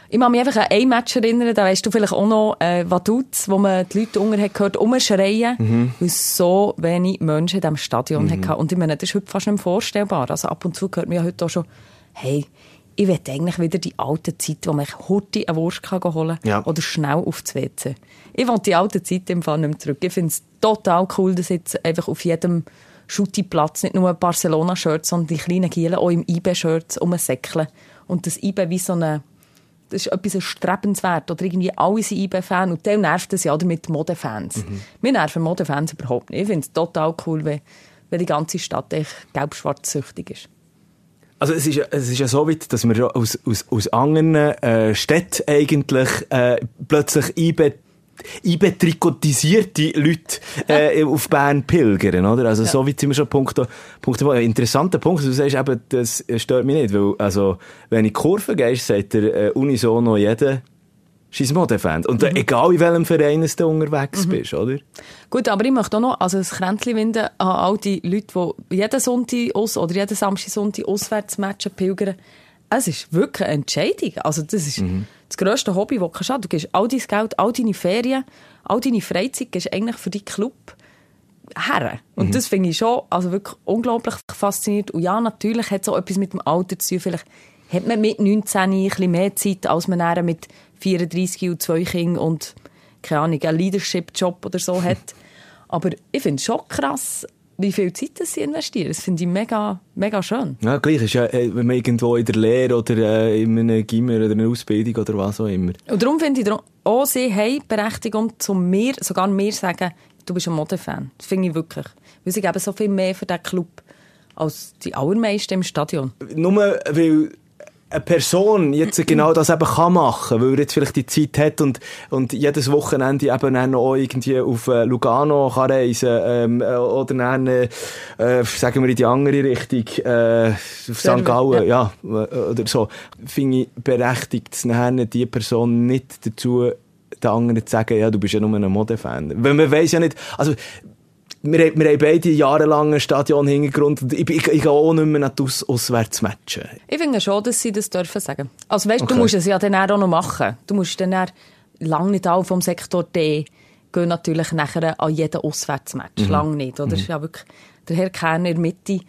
ich kann mich einfach an ein Match erinnern, da weißt du vielleicht auch noch, äh, Vaduz, wo man die Leute unter hat gehört, umschreien, mhm. weil so wenig Menschen in diesem Stadion mhm. hatten. Und ich meine, das ist heute fast nicht mehr vorstellbar. Also ab und zu hört man ja heute auch schon, hey, ich will eigentlich wieder die alte Zeit, wo man heute eine Wurst kann holen kann ja. oder schnell aufs WC. Ich will die alte Zeit im Fall nicht mehr zurück. Ich finde es total cool, dass jetzt einfach auf jedem Schutti-Platz nicht nur Barcelona-Shirts, sondern die kleinen Gielen auch im IB-Shirts umsäckeln. Und das IB wie so eine das ist etwas strebenswert. Oder irgendwie alle sind IB-Fan. Und dann nervt es ja mit Modefans. Mhm. Mir nerven Modefans überhaupt nicht. Ich finde es total cool, wenn, wenn die ganze Stadt gelb-schwarz süchtig ist. Also es ist, es ist ja so weit, dass wir aus, aus, aus anderen äh, Städten eigentlich äh, plötzlich einbe einbetrikotisierte Leute äh, auf Bern pilgern, oder? Also ja. so weit sind wir schon Punkt, Punkt Ein interessanter Punkt, du sagst eben, das stört mich nicht, weil also wenn ich Kurve gehst, sagt der äh, unisono jeder, scheiß Modefan. Und mhm. egal in welchem Verein du unterwegs mhm. bist, oder? Gut, aber ich möchte auch noch also ein Kränzchen winden an all die Leute, die jeden Sonntag aus oder jeden Samstag, Sonntag Auswärtsmatchen pilgern. Es ist wirklich eine Entscheidung. Also das ist mhm. das grösste Hobby, das du kannst. Du gibst all dein Geld, all deine Ferien, all deine Freizeit gibst eigentlich für deinen Club. her. Und Mhm. das finde ich schon also wirklich unglaublich faszinierend. Und ja, natürlich hat es auch etwas mit dem Alter zu tun. Vielleicht hat man mit 19 ein bisschen mehr Zeit, als man mit 34 und zwei Kindern und, keine Ahnung, einen Leadership-Job oder so <laughs> hat. Aber ich finde es schon krass, wie viel Zeit das sie investieren. Das finde ich mega, mega schön. Ja, gleich ist ja, äh, wenn man irgendwo in der Lehre oder äh, in einem Gimmer oder einer Ausbildung oder was auch immer. Und darum finde ich auch sie haben Berechtigung, zu mir, sogar mir sagen, du bist ein Modefan. Das finde ich wirklich. Weil sie geben so viel mehr für diesen Club als die allermeisten im Stadion. Nur weil eine Person jetzt <clears throat> genau das eben kann machen, weil er jetzt vielleicht die Zeit hat und, und jedes Wochenende eben dann noch irgendwie auf äh, Lugano kann reisen ähm, äh, oder dann, äh, äh, sagen wir in die andere Richtung, äh, auf St. Gallen, ja. ja, oder so, finde ich berechtigt, dann die Person nicht dazu, den anderen zu sagen, ja, du bist ja nur ein Modefan. Weil man weiss ja nicht, also, wir, haben- wir haben beide jahrelang einen Stadion-Hintergrund und ich, ich, ich gehe auch nicht mehr Aus Auswärtsmatchen. Ich finde schon, dass sie das dürfen sagen. Also weißt, Okay. du musst es ja dann auch noch machen. Du musst dann auch lang nicht alle vom Sektor D gehen natürlich nachher an jeden Auswärtsmatch. Lang nicht, oder? Das ist ja wirklich der Herr Kerner in der Mitte.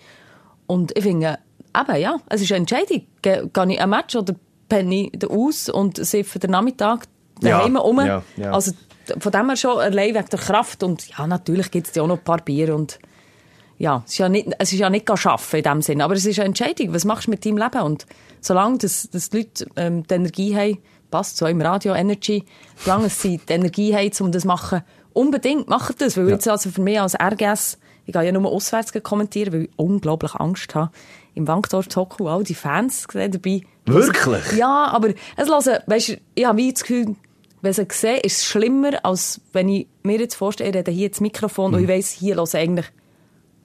Und ich finde, eben, ja, es ist eine Entscheidung. Ge- Gehe ich ein Match oder penne ich aus und siffe den Nachmittag daheim Ja, um? ja, ja. Also von dem her schon allein wegen der Kraft. Und ja, natürlich gibt es ja auch noch ein paar Bier und ja, es ist ja nicht, es ist ja nicht arbeiten in dem Sinne, aber es ist eine Entscheidung. Was machst du mit deinem Leben? Und solange das, das die Leute ähm, die Energie haben, passt so im Radio Energy, solange sie die Energie haben, um das zu machen, unbedingt macht das. Weil jetzt also für mich als RGS, ich gehe ja nur auswärts kommentieren, weil ich unglaublich Angst habe. Im Wankdorf Hockey, all die Fans gesehen dabei. Wirklich? Ja, aber es hören, weißt du, ich habe wie das Gefühl, wenn sie sehen, ist es schlimmer, als wenn ich mir jetzt vorstelle, ich rede hier ins Mikrofon und ich weiss, hier hören eigentlich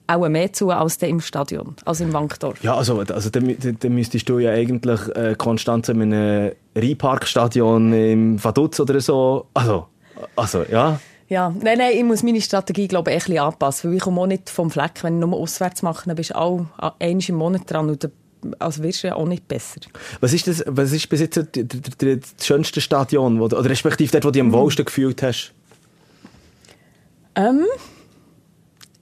auch mehr zu als im Stadion, als im Wankdorf. Ja, also, also dann, dann müsstest du ja eigentlich äh, konstant in einem Rheinparkstadion im Vaduz oder so. Also, also ja. Ja, nein, nein, ich muss meine Strategie, glaube ich, ein bisschen anpassen, weil ich komme auch nicht vom Fleck. Wenn ich nur auswärts mache, dann bist du auch einmal im Monat dran und dann also wirst du ja auch nicht besser. Was ist, das, was ist bis jetzt der, der, der, das schönste Stadion, oder respektive dort, wo du dich am wohlsten gefühlt hast? Ähm,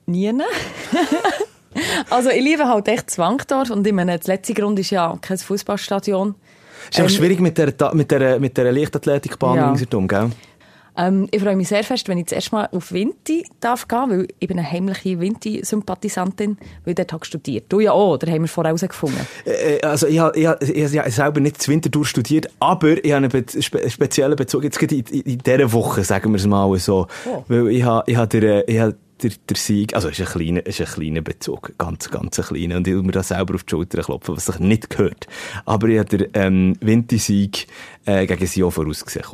nie. <laughs> also ich liebe halt echt das Wankdorf und ich meine, das letzte Grund ist ja kein Fußballstadion. ist einfach Ähm, schwierig mit der, mit der, mit der Leichtathletikbahn Ja. ringsherum, gell? Ähm, ich freue mich sehr fest, wenn ich das erste Mal auf Vinti darf gehen, weil ich bin eine heimliche Vinti-Sympathisantin, weil ich dort habe studiert. Du ja auch, da haben wir vorher herausgefunden. Äh, Also ich habe ich, hab- ich, hab selber nicht das Winterthur studiert, aber ich habe einen spe speziellen Bezug jetzt in, in, in dieser Woche, sagen wir es mal so. Oh. Weil ich habe ich hab der, äh, ich hab der, der Sieg, also ist ein kleiner, ist ein kleiner Bezug, ganz, ganz ein kleiner. Und ich will mir da selber auf die Schulter klopfen, was sich nicht gehört. Aber ich habe den ähm, Wintersieg äh, gegen Sion vorausgesehen.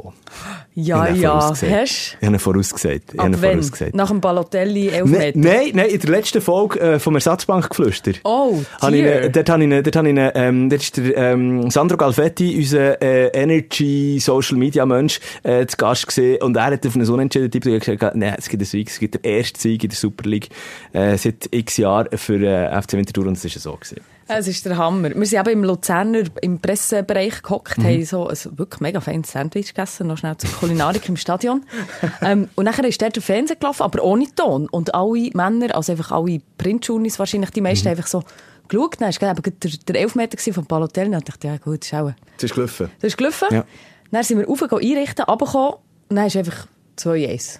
Ja, Ich ja, vorausgesehen. hast Ich habe ihn vorausgesagt. Ich habe ihn Ab wenn? vorausgesagt. Nach dem Balotelli Ne- Elfmeter? Nein, nein, in der letzten Folge äh, vom Ersatzbankgeflüster. Oh, Habe ich, ihn- dort habe ich, dort habe ich, ähm, dort ist der ähm, Sandro Galfetti, unser äh, Energy Social Media Mensch, äh, zu Gast gesehen und er hat auf einen Unentschieden Tipp gesagt, nein, es gibt einen Sieg, es gibt den ersten Sieg in der Super League äh, seit x Jahren für äh, FC Winterthur und es ist so gewesen. Es ist der Hammer. Wir sind eben im Luzerner, im Pressebereich gehockt, Mhm. haben so ein wirklich mega feines Sandwich gegessen, noch schnell zur Kulinarik im Stadion. <laughs> ähm, und nachher ist dort der Fernseher gelaufen, aber ohne Ton. Und alle Männer, also einfach alle Printjourneys wahrscheinlich, die meisten Mhm. einfach so geschaut. Dann war eben der, der Elfmeter von Balotelli. Und dann dachte ich, ja gut, schau. Es ist gelaufen. Das ist gelaufen. Ja. Dann sind wir rauf, einrichten, runtergekommen und dann ist einfach 2-1.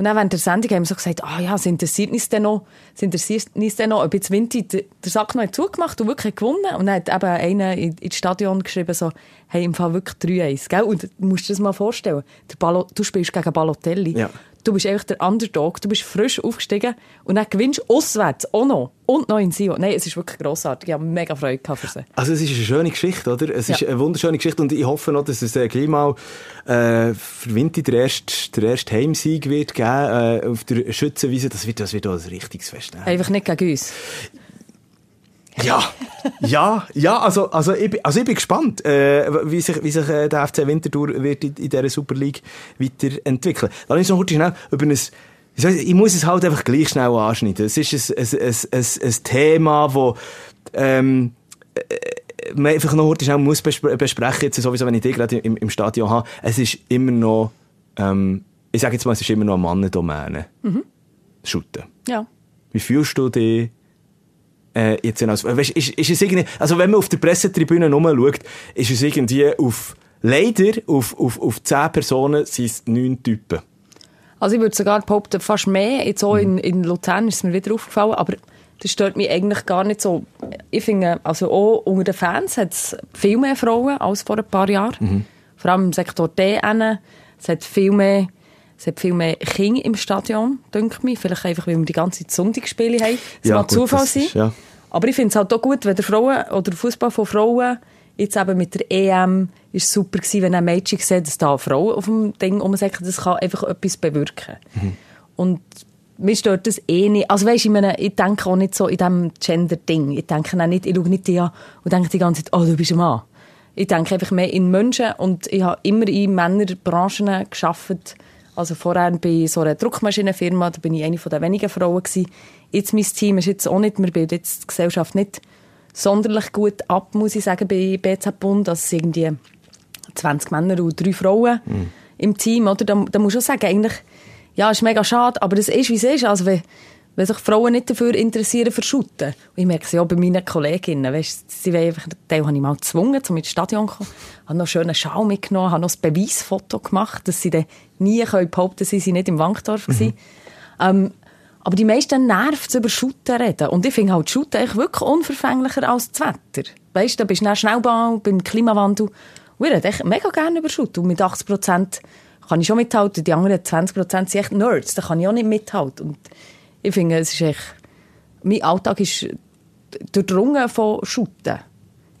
Und dann während der Sendung haben wir so gesagt, ah ja, es interessiert uns denn noch, es interessiert uns denn noch, ob jetzt Vinti den Sack noch zugemacht und wirklich gewonnen. Und dann hat eben einer in- ins Stadion geschrieben, so, hey, im Fall wirklich 3-1, gell? Und du musst dir das mal vorstellen. Der Ballo, du spielst gegen Balotelli. Ja. Du bist einfach der Underdog, du bist frisch aufgestiegen und dann gewinnst du auswärts auch noch. Und noch in Sion. Nein, es ist wirklich grossartig. Ich habe mega Freude gehabt für sie. Also es ist eine schöne Geschichte, oder? Es Ja. ist eine wunderschöne Geschichte und ich hoffe noch, dass es äh, gleich mal äh, für Winter der erste, der erste Heimsieg wird geben äh, auf der Schützenwiese. Das wird, das wird auch ein richtiges Fest. Ne? Einfach nicht gegen uns. Ja, ja, ja, also, also, ich, bin- also ich bin gespannt, äh, wie sich, wie sich äh, der FC Winterthur wird in, in dieser Super League weiterentwickeln. Lass uns noch kurz schnell über ein, ich, muss es halt einfach gleich schnell anschneiden. Es ist ein, ein, ein, ein, Thema, wo, ähm, äh, man einfach noch kurz schnell muss bespre besprechen, jetzt sowieso, wenn ich dich gerade im, im Stadion habe. Es ist immer noch, ähm, ich sage jetzt mal, es ist immer noch eine Mannendomäne. shooten. Ja. Wie fühlst du dich äh, jetzt als, weißt, ist, ist es irgendwie, also wenn man auf der Pressetribüne rumschaut, ist es irgendwie auf, leider, auf, auf, auf zehn Personen sind es neun Typen. Also ich würde sogar behaupten, fast mehr. Jetzt auch in, in Luzern ist es mir wieder aufgefallen, aber das stört mich eigentlich gar nicht so. Ich finde, also auch unter den Fans hat es viel mehr Frauen als vor ein paar Jahren. Vor allem im Sektor D. Es hat viel mehr, es hat viel mehr Kinder im Stadion, denke ich mir. Vielleicht einfach, weil wir die ganze Zeit Sonntagsspiele haben. Das Ja, mag gut, Zufall das sein. ist- ja. Aber ich finde es halt auch gut, wenn der Frauen oder Fußball von Frauen jetzt eben mit der EM ist super gewesen, wenn ein Mädchen sieht, dass da eine Frau auf dem Ding rumsäckelt, das kann einfach etwas bewirken. Und mir stört das eh nicht. Also weisst, ich, meine, ich denke auch nicht so in diesem Gender-Ding. Ich denke auch nicht, ich schaue nicht die an und denke die ganze Zeit, oh, du bist ein Mann. Ich denke einfach mehr in Menschen und ich habe immer in Männerbranchen gearbeitet. Also vorher bei so einer Druckmaschinenfirma, da bin ich eine von den wenigen Frauen gewesen. Jetzt mein Team ist jetzt auch nicht, wir bilden jetzt die Gesellschaft nicht sonderlich gut ab, muss ich sagen, bei BZ Bund. Also es sind irgendwie 20 Männer und drei Frauen im Team, oder? Da, da muss ich auch sagen, eigentlich, ja, ist mega schade, aber es ist, wie es ist. Also, wenn, wenn sich Frauen nicht dafür interessieren, für Shooten. Und ich merke es ja auch bei meinen Kolleginnen, weißt, sie wollen einfach, den Teil habe ich mal gezwungen, um ins Stadion zu kommen, habe noch einen schönen Schal mitgenommen, habe noch ein Beweisfoto gemacht, dass sie dann nie können behaupten sie sind nicht im Wankdorf mhm. ähm, aber die meisten nervt es, über Shooten reden. Und ich finde halt Shooten eigentlich wirklich unverfänglicher als das Wetter. Weißt du, da bist du dann Schnellbau beim Klimawandel. Und ich rede echt mega gerne über Shooten. Und mit 80 Prozent kann ich schon mithalten. Die anderen 20 Prozent sind echt Nerds. Da kann ich auch nicht mithalten. Und ich finde, es ist echt... Mein Alltag ist durchdrungen von Shooten.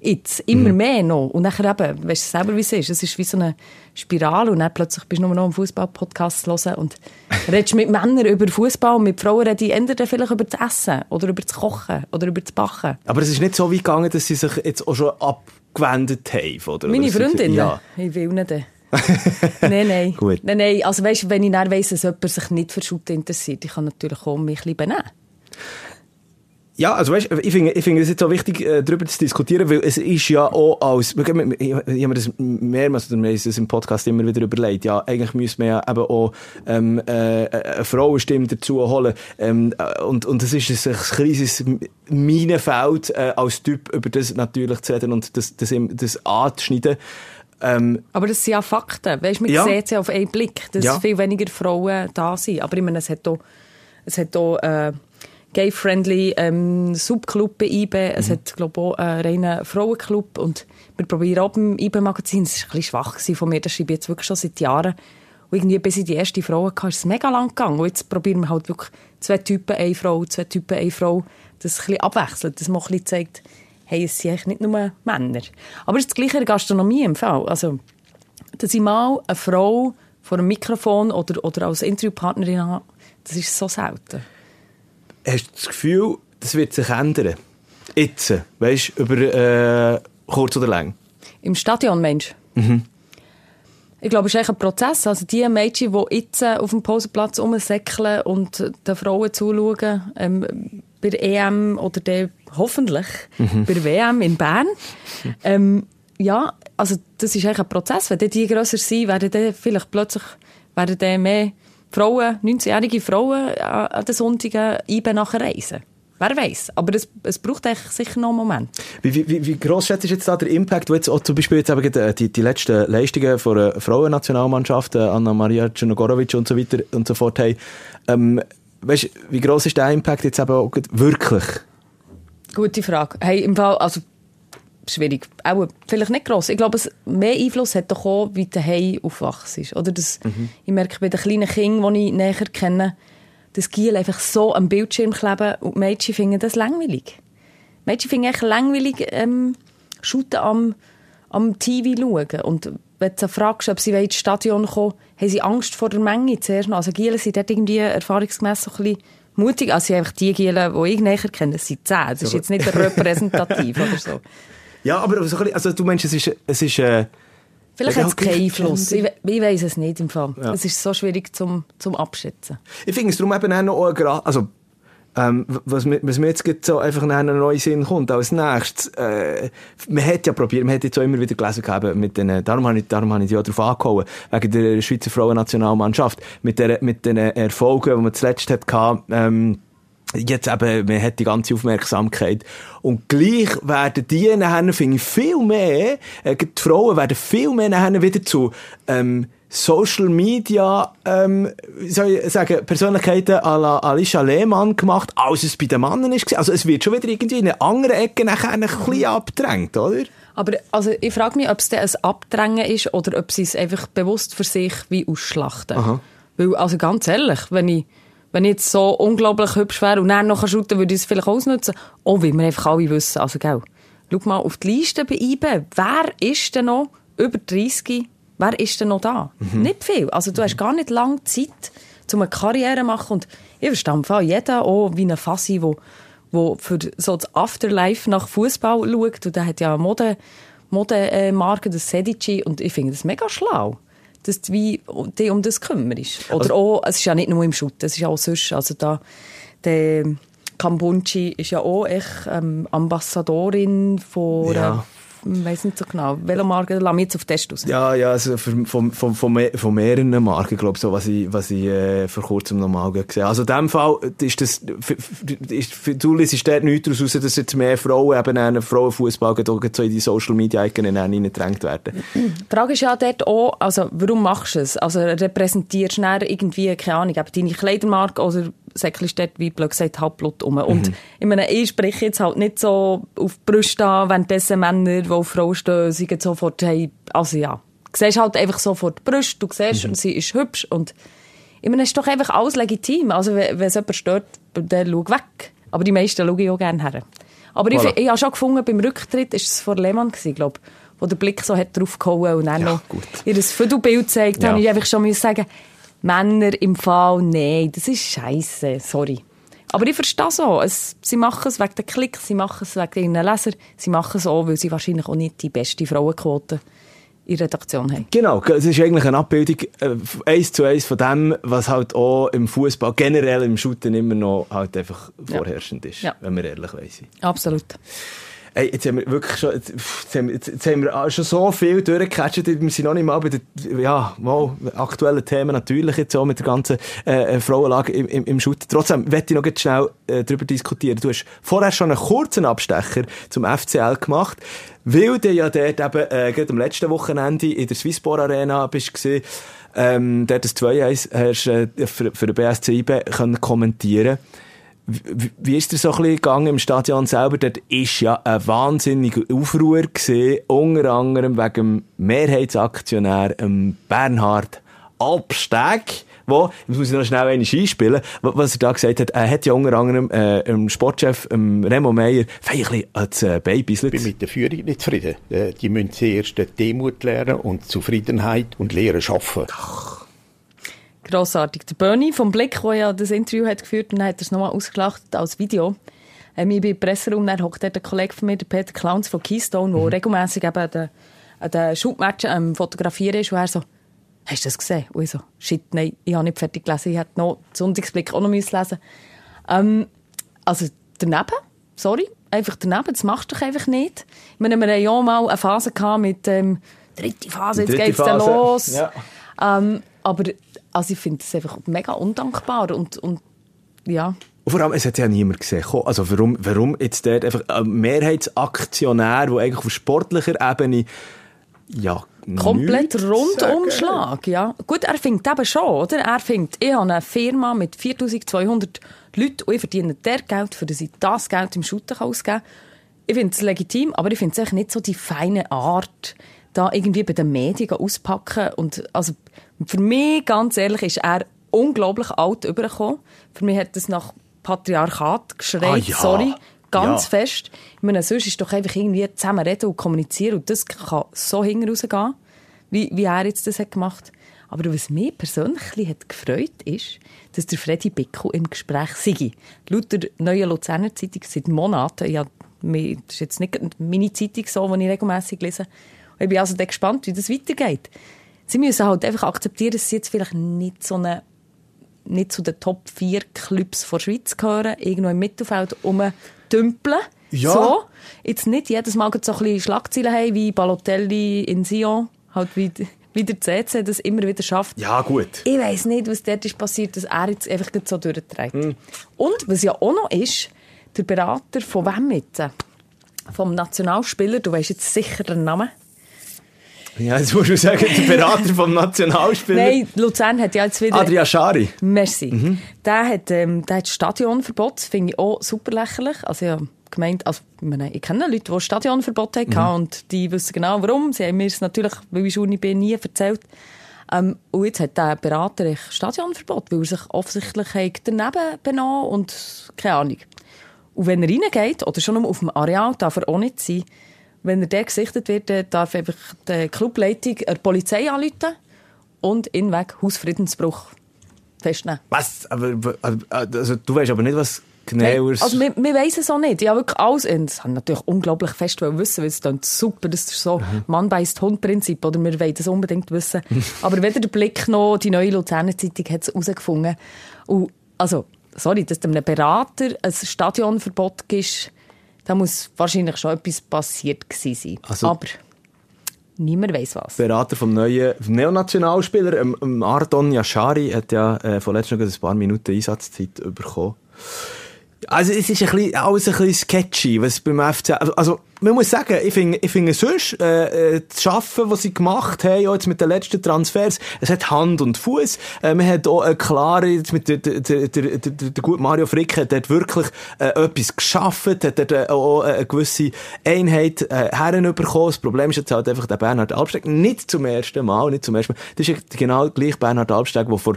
Jetzt, immer mehr noch. Und nachher eben, weißt du selber, wie es ist. Es ist wie so eine Spirale und dann plötzlich bist du nur noch einen Fußball-Podcast hören und <laughs> redest mit Männern über Fußball und mit Frauen rede ich entweder vielleicht über das Essen oder über das Kochen oder über das Backen. Aber es ist nicht so weit gegangen, dass sie sich jetzt auch schon abgewendet haben, oder? Meine Freundin? Ja. Ich will nicht. <laughs> nein, nein. Gut. Nein, nein. Also weißt, wenn ich dann weiss, dass jemand sich nicht für Shooten interessiert, ich kann natürlich auch mich ein bisschen benehmen. Ja, also weißt, ich finde, ich finde es jetzt auch wichtig, äh, darüber zu diskutieren, weil es ist ja auch als, ich, ich, ich habe mir das mehrmals, oder das im Podcast immer wieder überlegt, ja, eigentlich müsste man ja eben auch, ähm, äh, eine Frauenstimme dazu holen, ähm, äh, und, und das ist ein, ein kleines Minenfeld, äh, als Typ über das natürlich zu reden und das, das, das, das anzuschneiden. Ähm, Aber das sind ja Fakten. Weißt, man Ja. sieht es ja auf einen Blick, dass Ja. viel weniger Frauen da sind. Aber ich meine, es hat auch, es hat auch äh, gay-friendly ähm, Subclub bei IBE. Es hat, glaube ich, auch einen reinen Frauenclub. Und wir probieren auch beim IBE-Magazin, es war ein bisschen schwach von mir, das schreibe ich jetzt wirklich schon seit Jahren. Und irgendwie, bis ich die erste Frau hatte, ist es mega lang gegangen. Und jetzt probieren wir halt wirklich zwei Typen, eine Frau, zwei Typen, eine Frau. Das ein bisschen abwechselt, das mal ein bisschen zeigt, hey, es sind eigentlich nicht nur Männer. Aber es ist das Gleiche in der Gastronomie im Fall. Also, dass ich mal eine Frau vor einem Mikrofon oder, oder als Interviewpartnerin habe, das ist so selten. hast du das Gefühl, das wird sich ändern? Jetzt, weißt du, über äh, kurz oder lang? Im Stadion, Mensch. Ich glaube, es ist ein Prozess. Also die Mädchen, die jetzt äh, auf dem Pausenplatz rumsäckeln und den Frauen zuschauen, ähm, bei der EM oder der, hoffentlich bei der WM in Bern, <laughs> ähm, ja, also das ist eigentlich ein Prozess. Wenn die grösser sind, werden dann vielleicht plötzlich werden dann mehr Frauen, 19-jährige Frauen an den Sonntagen IBE nachher reisen. Wer weiß. Aber es, es braucht eigentlich sicher noch einen Moment. Wie, wie, wie, gross schätzt du jetzt da der Impact, wo jetzt auch zum Beispiel jetzt eben äh, die, die letzten Leistungen von der Frauennationalmannschaft, äh, Anna-Maria Czernogorovic und so weiter und so fort haben, ähm, weißt, wie gross ist der Impact jetzt eben auch wirklich? Gute Frage. Hey, im Fall, also, schwierig. Auch vielleicht nicht gross. Ich glaube, es mehr Einfluss hat doch auch, wie der Hey aufwachst. Oder das, Ich merke bei den kleinen Kindern, die ich näher kenne, dass Giel einfach so am Bildschirm kleben und die Mädchen finden das langweilig. Die Mädchen finden echt langweilig, ähm, Shooten am, am TV schauen. Und wenn du fragst, ob sie ins Stadion kommen haben sie Angst vor der Menge zuerst noch. Also Gielen sind dort irgendwie erfahrungsgemäß so ein bisschen mutig. Also sie einfach die Gielen, die ich näher kenne, sind zehn. Das ist jetzt nicht repräsentativ oder so. <laughs> Ja, aber so ein bisschen, also du meinst, es ist, es ist äh, Vielleicht Ja, hat es keinen Einfluss. Ich, ich weiß es nicht im Fall. Ja. Es ist so schwierig zum, zum Abschätzen. Ich finde es darum eben auch noch, also, Ähm, was, mir- was mir jetzt so einfach in einen neuen Sinn kommt, als nächstes, äh, man hat ja probiert, man hat jetzt auch immer wieder gelesen gehabt, mit den, darum habe ich, darum habe ich die auch drauf angehauen, wegen der Schweizer Frauennationalmannschaft, mit der, mit den Erfolgen, die man zuletzt hat gehabt, ähm, jetzt eben, man hat die ganze Aufmerksamkeit. Und gleich werden die nachher, finde ich, viel mehr, äh, die Frauen werden viel mehr nachher wieder zu, ähm, Social Media, ähm, wie soll ich sagen, Persönlichkeiten à la Alicia Lehmann gemacht, als es bei den Männern ist. Also es wird schon wieder irgendwie in eine andere Ecke nachher ein bisschen abgedrängt, oder? Aber also, ich frage mich, ob es ein Abdrängen ist oder ob sie es einfach bewusst für sich wie ausschlachten. Weil, also ganz ehrlich, wenn ich, wenn ich jetzt so unglaublich hübsch wäre und dann noch shooten würde ich es vielleicht ausnutzen. Oh, weil wir einfach alle wissen. Also, gell, schau mal auf die Liste bei IBE. Wer ist denn noch über 30? Wer ist denn noch da? Nicht viel. Also, du hast gar nicht lange Zeit, um eine Karriere zu machen. Und ich verstehe Fall jeden auch wie eine Fassi, wo, wo für so das Afterlife nach Fußball schaut. Und der hat ja eine Mode, Modemarke, das Sedici. Und ich finde das mega schlau. Dass du wie dich um das kümmerst. Oder auch, es ist ja nicht nur im Schutt, es ist ja auch sonst. Also da, der Kambunchi ist ja auch echt ähm, Ambassadorin von, Ja. Ich weiß nicht so genau, welche Marke, lass mich jetzt auf Test raus. Ja, ja, also von, von, von, von, mehr, von mehreren Marken, glaube ich, so, was ich, was ich äh, vor kurzem noch mal gesehen habe. Also in dem Fall ist das, für, für- ist, für du liest dort nichts daraus raus, dass jetzt mehr Frauen eben Frauenfußball so in die Social Media Icon reingedrängt werden. Die Frage ist ja dort auch, also warum machst du es? Also repräsentierst du irgendwie, keine Ahnung, eben deine Kleidermarke oder säckelst dort, wie blöd gesagt, Halbblut um. Und ich meine, ich spreche jetzt halt nicht so auf die Brüste an, währenddessen Männer, die auf Frauen stehen, sagen sofort, hey, also ja, du siehst halt einfach sofort die Brüste, du siehst, sie ist hübsch und ich meine, es ist doch einfach alles legitim. Also wenn, wenn es jemand stört, dann schau weg. Aber die meisten schauen ja auch gerne her. Aber ich, Voilà. ich, ich habe schon gefunden, beim Rücktritt, ist es vor Lehmann glaube wo der Blick so hat drauf gehauen und dann Ja, noch ihr Fotobild zeigt, Ja. habe ich einfach schon sagen, Männer im Fall, nein, das ist scheiße, sorry. Aber ich verstehe so. Es, sie machen es wegen der Klicks, sie machen es wegen ihren Leser, sie machen es auch, weil sie wahrscheinlich auch nicht die beste Frauenquote in der Redaktion haben. Genau, es ist eigentlich eine Abbildung äh, eins zu eins von dem, was halt auch im Fußball generell im Shooten immer noch halt einfach Ja. vorherrschend ist, Ja. wenn wir ehrlich sind. Absolut. Ey, jetzt haben wir wirklich schon, jetzt, jetzt, haben, jetzt, haben wir schon so viel durchgecatcht, wir sind noch nicht mal bei den, ja, mal, aktuellen Themen natürlich jetzt auch mit der ganzen, äh, äh, Frauenlage im, im, im Schutt. Trotzdem, möchte ich noch schnell, äh, darüber diskutieren. Du hast vorher schon einen kurzen Abstecher zum FCL gemacht, weil du ja dort eben, äh, gerade am letzten Wochenende in der Swisspor Arena bist gewesen, ähm, dort das 2-1 hast, äh, für, für den BSC IB können kommentieren wie, wie ist das so ein bisschen gegangen im Stadion selber? Dort ist ja ein wahnsinniger Aufruhr gesehen, unter anderem wegen dem Mehrheitsaktionär ähm, Bernhard Alpsteg, wo, jetzt muss ich noch schnell eine einspielen, wa- was er da gesagt hat, er hat ja unter anderem äh, dem Sportchef ähm, Remo Meyer bisschen ans äh, Bein Ich bin mit der Führung nicht zufrieden. Äh, Die müssen zuerst Demut lernen und Zufriedenheit und Lehren schaffen. Grossartig. Der Bernie vom Blick, der ja das Interview hat geführt und hat er es nochmal ausgelacht als Video. Ähm, ich bin im Presseraum, dann hockt ein Kollege von mir, der Peter Clowns von Keystone, der regelmässig eben an den, an den Shootmatchen ähm, fotografieren ist, und er so, hast du das gesehen? Und ich so, shit, nein, ich habe nicht fertig gelesen, ich hätte noch den Sonntagsblick auch noch müssen lesen ähm, Also daneben, sorry, einfach daneben, das machst du doch einfach nicht. Ich meine, wir hatten ja auch mal eine Phase gehabt mit ähm, dritte Phase, jetzt Dritte geht's dann Phase, los. ja. Ähm, aber also ich finde es einfach mega undankbar und, und ja. Und vor allem, es hat ja niemand gesehen. Also warum, warum jetzt dort einfach ein Mehrheitsaktionär, der eigentlich auf sportlicher Ebene ja, Komplett Rundumschlag, ja. Gut, er findet eben schon, oder? Er findet, ich habe eine Firma mit 4200 Leuten und ich verdiene der Geld, für das ich das Geld im Shooten ausgeben kann. Ich finde es legitim, aber ich finde es nicht so die feine Art, da irgendwie bei den Medien auspacken. Und also, für mich, ganz ehrlich, ist er unglaublich alt übergekommen. Für mich hat das nach Patriarchat geschreit, Ah, ja. sorry. Ganz Ja. fest. Ich meine, sonst ist doch einfach irgendwie zusammen reden und kommunizieren und das kann so hinten rausgehen, wie, wie er jetzt das hat gemacht. Aber was mich persönlich hat gefreut ist, dass der Freddy Bickel im Gespräch sei. Laut der neuen Luzerner Zeitung seit Monaten, ja, das ist jetzt nicht meine Zeitung so, die ich regelmässig lese. Ich bin also gespannt, wie das weitergeht. Sie müssen halt einfach akzeptieren, dass sie jetzt vielleicht nicht so eine nicht zu den Top 4 Clubs der Schweiz gehören, irgendwo im Mittelfeld rumdümpeln. Ja. So. Jetzt nicht jedes Mal so ein bisschen Schlagzeilen haben, wie Balotelli in Sion, halt wie, wie der CC das immer wieder schafft. Ja, gut. Ich weiss nicht, was dort ist passiert, dass er jetzt einfach nicht so durchträgt. Und was ja auch noch ist, der Berater von wem jetzt? Vom Nationalspieler, du weißt jetzt sicher den Namen. Ja, jetzt musst du sagen, der Berater vom Nationalspieler. Nein, Luzern hat ja jetzt wieder... Adria Schari. Merci. Der, hat, ähm, der hat Stadionverbot, das finde ich auch super lächerlich. Also ja, gemeint, also, ich, meine, ich kenne Leute, die Stadionverbot hatten und die wissen genau warum. Sie haben mir es natürlich, weil ich Uni bin, nie erzählt. Ähm, und jetzt hat der Berater Stadionverbot, weil er sich offensichtlich daneben benommen und keine Ahnung. Und wenn er reingeht, oder schon auf dem Areal, darf er auch nicht sein. Wenn er der gesichtet wird, dann darf einfach die Clubleitung der Polizei anrufen und ihn weg Hausfriedensbruch festnehmen. Was? Aber, also, du weißt aber nicht, was genaueres... Also, wir, wir weiss es auch nicht. Ja, wirklich alles. Und das haben natürlich unglaublich fest wissen, weil es dann super, das ist so Mann beißt Hund-Prinzip, oder wir wollen das unbedingt wissen. <laughs> Aber weder der Blick noch die neue Luzerner Zeitung hat es herausgefunden. Und, also, sorry, dass einem Berater ein Stadionverbot gibt, da muss wahrscheinlich schon etwas passiert gewesen sein. Also- Aber niemand weiss was. Berater vom neuen Neonationalspieler, ähm, ähm, Ardon Yashari, hat ja äh, vorletzt noch ein paar Minuten Einsatzzeit bekommen. Also es ist ein bisschen, alles ein bisschen sketchy, was beim FC... Also, also man muss sagen, ich finde, ich finde sonst, äh, äh, das Schaffen, was sie gemacht haben, auch jetzt mit den letzten Transfers, es hat Hand und Fuß. Äh, man hat auch eine klare, jetzt mit der, der, der, der, der, gute Mario Frick hat dort wirklich äh, etwas geschaffen, hat dort äh, auch eine gewisse Einheit äh, herbekommen. Das Problem ist jetzt halt einfach der Bernhard Albsteg, nicht zum ersten Mal, nicht zum ersten Mal. Das ist ja genau gleich Bernhard Albsteg, der vor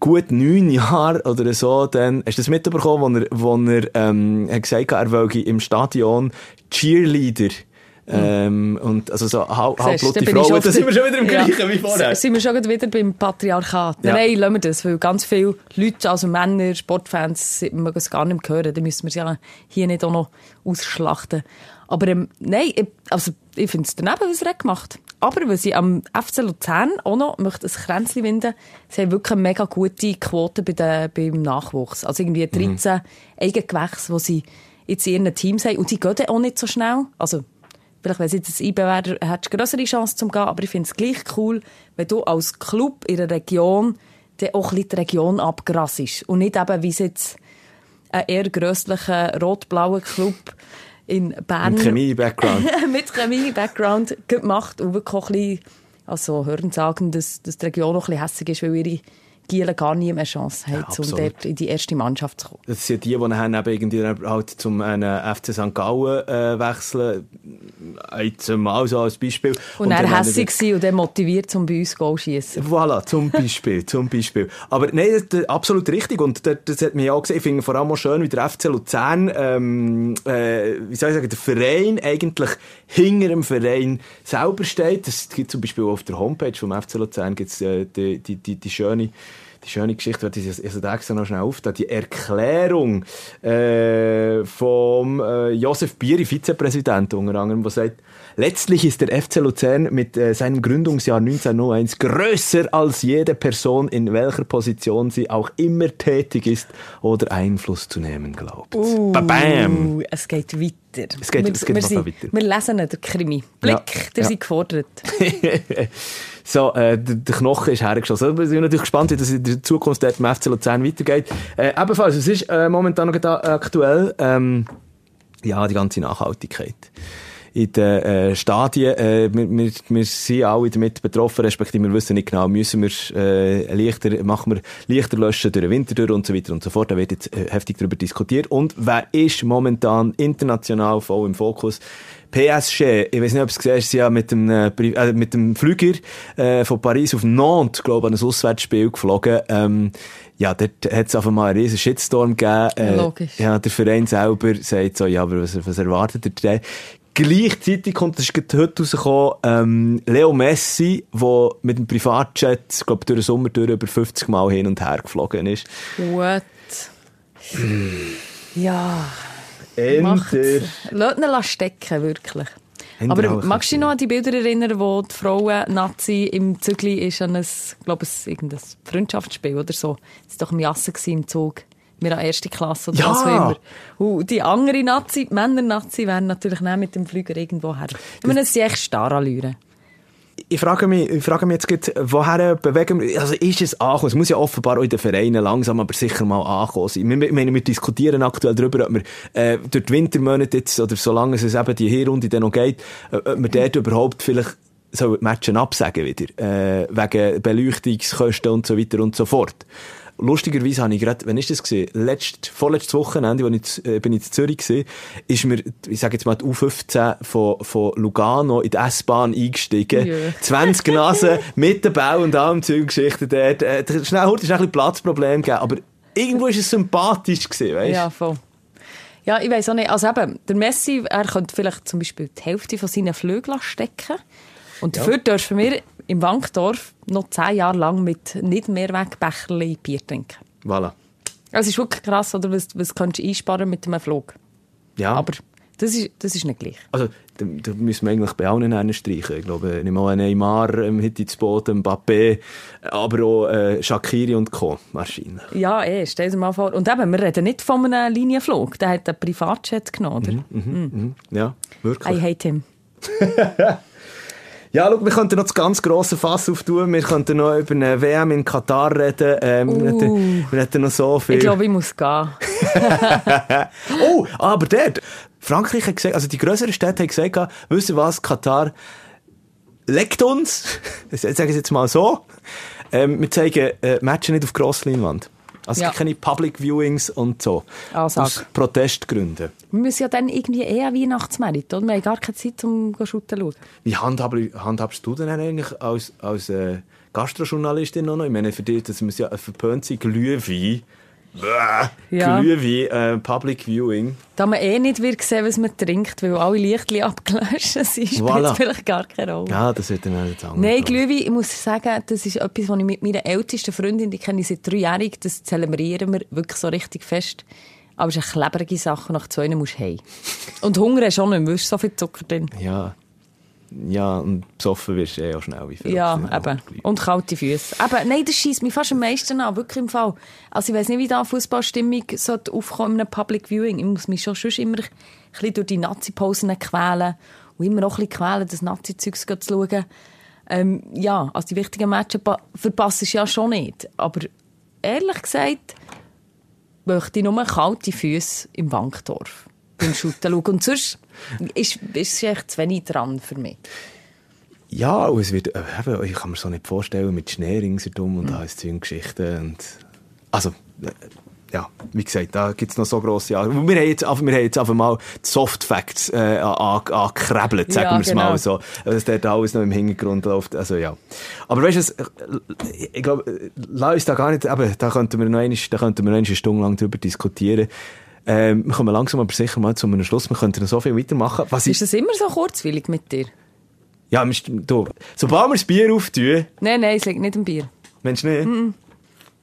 gut neun Jahren oder so, dann, hast du das mitbekommen, wo er, wo er, ähm, hat gesagt hat, er wolle im Stadion Cheerleader, ähm, und, also so halb, halbblutige Frauen, da sind wir schon wieder im Ja. Gleichen wie vorher. S- Sind wir schon wieder beim Patriarchat? Ja. Nein, lassen wir das, weil ganz viele Leute, also Männer, Sportfans, mögen es gar nicht hören. Dann müssen wir es ja hier nicht auch noch ausschlachten. Aber ähm, nein, ich, also, ich finde es daneben, was er gemacht Aber was ich am FC Luzern auch noch möchte ein Kränzchen winden, sie haben wirklich eine mega gute Quote bei den, beim Nachwuchs. Also irgendwie 13 Eigengewächse, die sie jetzt in ihren Teams haben. Und die gehen dann auch nicht so schnell. Also, Vielleicht, wenn sie jetzt ein IBW hättest du größere Chance zum gehen, aber ich finde es gleich cool, wenn du als Club in einer Region dann auch ein bisschen die Region abgrassest. Und nicht eben, wie es jetzt ein eher grösslicher rot-blauer Club in Bern Mit Chemie-Background. <laughs> mit Chemie-Background gemacht und wirklich auch ein bisschen, also hören sagen, dass, dass die Region noch ein bisschen hässig ist, weil ihre Gielen gar nie mehr Chance haben, um absolut. dort in die erste Mannschaft zu kommen. Das sind die, die nachher eben irgendwie halt zum äh, FC St. Gallen äh, wechseln. Jetzt mal so als Beispiel. Und, er dann hässig sein und dann motiviert, um bei uns Goal zu schiessen. Voilà, zum Beispiel, zum Beispiel. Aber nein, das, das, absolut richtig. Und das, das hat mich auch gesehen. Ich finde vor allem auch schön, wie der FC Luzern, ähm, äh, wie soll ich sagen, der Verein eigentlich hinter dem Verein selber steht. Das gibt zum Beispiel auf der Homepage vom FC Luzern gibt's, äh, die, die, die, die schöne die schöne Geschichte, die ich also extra noch schnell auf, die Erklärung äh, vom äh, Josef Bieri, Vizepräsident unter anderem, der sagt, letztlich ist der FC Luzern mit äh, seinem Gründungsjahr 1901 größer als jede Person, in welcher Position sie auch immer tätig ist oder Einfluss zu nehmen glaubt. Bam! Uh, es geht weiter. Es geht- wir, es geht wir, sind, weiter. wir lesen den Krimi. Blick, Ja, der ja. sind gefordert. <laughs> so, äh, der, der Knochen ist hergeschossen. Also, Wir sind natürlich gespannt, wie das in der Zukunft dort im FC Luzern weitergeht. Äh, ebenfalls, es ist äh, momentan noch aktuell, ähm, ja, die ganze Nachhaltigkeit. In den äh, Stadien, äh, wir, wir, wir sind alle damit betroffen, respektive wir wissen nicht genau, müssen wir äh, Lichter, machen wir Lichter löschen durch den Winter durch und so weiter und so fort. Da wird jetzt äh, heftig darüber diskutiert. Und wer ist momentan international voll im Fokus? PSG, ich weiß nicht, ob du es gesehen hast, sie ja mit dem, äh, äh, mit dem Flüger äh, von Paris auf Nantes, glaube ich, an ein Auswärtsspiel geflogen. Ähm, ja, dort hat es auf einmal einen riesen Shitstorm gegeben. Äh, Logisch. Ja, der Verein selber sagt so, ja, aber was, was erwartet ihr denn? Gleichzeitig kommt, das ist heute rausgekommen, ähm, Leo Messi, der mit dem Privatjet, ich glaube, durch den Sommer durch über 50 Mal hin und her geflogen ist. What? ja, Enter. macht's. Lasst ihn stecken, wirklich. Haben Aber ein magst du dich noch an die Bilder erinnern, wo die Frauen-Nazi im Zügli ist an ein, glaube ich, irgendein Freundschaftsspiel oder so? Das war doch im Jassen im Zug. Wir an erste Klasse oder Ja! was auch immer. Und die andere Nazi, die Männer-Nazi, wären natürlich nicht mit dem Flüger irgendwo her. Ich meine, es sind echt Starallüren. Ich frage mich, ich frage mich jetzt gerade, woher bewegen wir, also ist es angekommen? Es muss ja offenbar auch in den Vereinen langsam, aber sicher mal angekommen sein. Wir, wir, wir, diskutieren aktuell darüber, ob wir äh, durch die Wintermonate jetzt, oder solange es eben die Hinrunde dann noch geht, äh, ob wir dort überhaupt vielleicht so Matchen absagen wieder, äh, wegen Beleuchtungskosten und so weiter und so fort. Lustigerweise habe ich gerade, wann ist das gesehen? Letzt, vorletztes Wochenende, als ich, äh, bin ich in Zürich gesehen, ist mir, ich sage jetzt mal, die U15 von, von Lugano in die S-Bahn eingestiegen. Jö. 20 Nasen mit dem Bau und allem Zeuggeschichten dort. Äh, schnell, heute ist ein bisschen Platzproblem gegeben, aber irgendwo ist es sympathisch gewesen, weißt? Ja, voll. Ja, ich weiß auch nicht. Also eben, der Messi, er könnte vielleicht zum Beispiel die Hälfte von seinen Flügeln stecken. Und dafür dürfen wir im Wankdorf noch zehn Jahre lang mit nicht Mehrwegbecherli Bier trinken. Voilà. Also es ist wirklich krass, oder? Was, was kannst du einsparen mit einem Flug? Ja. Aber das ist, das ist nicht gleich. Also, da, da müssen wir eigentlich bei allen einen streichen. Ich glaube, nicht mal Neymar ähm, hätte ins Boot, Mbappé, aber auch äh, Shakiri und Co. wahrscheinlich. Ja, eh, stell dir mal vor. Und eben, wir reden nicht von einem Linienflug. Der hat einen Privatjet genommen, oder? Mhm. Ja, wirklich. I hate him. <laughs> Ja, schau, wir könnten noch das ganz grosse Fass auftun. Wir könnten noch über eine WM in Katar reden. Ähm, wir, Uh. hätten, wir hätten noch so viel. Ich glaube, ich muss gehen. <laughs> oh, aber dort, Frankreich hat gesagt, also die grösseren Städte haben gesagt, wisst ihr was, Katar legt uns, ich sage es jetzt mal so, ähm, wir zeigen äh, Matches nicht auf Grossleinwand. Also Ja. keine Public Viewings und so. Ansage. Aus Protestgründen. Wir müssen ja dann irgendwie eh eine Weihnachtsmerit, oder? Wir haben gar keine Zeit, um zu schauen. Wie handhab, handhabst du denn eigentlich als, als äh, Gastrojournalistin noch? Ich meine, für dich, das muss ja verpönt sein, Glühwein. Ja. Glühwein, äh, Public Viewing. Da man eh nicht wird sehen, was man trinkt, weil alle Lichtchen <laughs> abgelöscht sind, spielt Voilà. es vielleicht gar keine Rolle. Ja, das wird dann nicht anders. Nein, Glühwein, ich muss sagen, das ist etwas, was ich mit meiner ältesten Freundin, die kenne ich seit drei Jahren, das zelebrieren wir wirklich so richtig fest. Aber es ist eine klebrige Sache, nach zwei musst du heim. Und Hunger hast du auch nicht mehr, so viel Zucker drin. Ja. Ja, und besoffen wirst du eh auch schnell. Wie viel Ja, eben. Und kalte Füße. Eben, nein, das schießt mich fast am meisten an, wirklich im Fall. Also ich weiß nicht, wie da Fußballstimmung aufkommen in einem Public Viewing. Ich muss mich schon sonst immer ein bisschen durch die Nazi-Posen quälen und immer noch ein bisschen quälen, das Nazi-Zeugs zu schauen. Ähm, ja, also die wichtigen Matches pa- verpasse ich ja schon nicht. Aber ehrlich gesagt möchte ich nur kalte Füße im Bankdorf beim Shooten schauen. Und sonst ist, ist es echt zu wenig dran für mich. Ja, und es wird, äh, eben, ich kann mir so nicht vorstellen, mit Schnee ringsherum und alles Zeug und Geschichten. Und, also, äh, ja, wie gesagt, da gibt es noch so grosse Jahre. Wir haben jetzt, einfach- wir haben jetzt einfach mal die Soft Facts äh, an- angekrebelt, sagen Ja, wir es genau. mal so. Was dort alles noch im Hintergrund läuft. Also, ja. Aber weißt du, ich glaube, äh, lass uns da gar nicht, eben, da könnten wir noch einmal, da könnten wir noch eine Stunde lang drüber diskutieren. Ähm, wir kommen langsam aber sicher mal zu einem Schluss. Wir könnten noch so viel weitermachen. Was Ist das immer so kurzweilig mit dir? ja, du, sobald wir das Bier auftun, Nein, nein, es liegt nicht im Bier. Mensch nicht?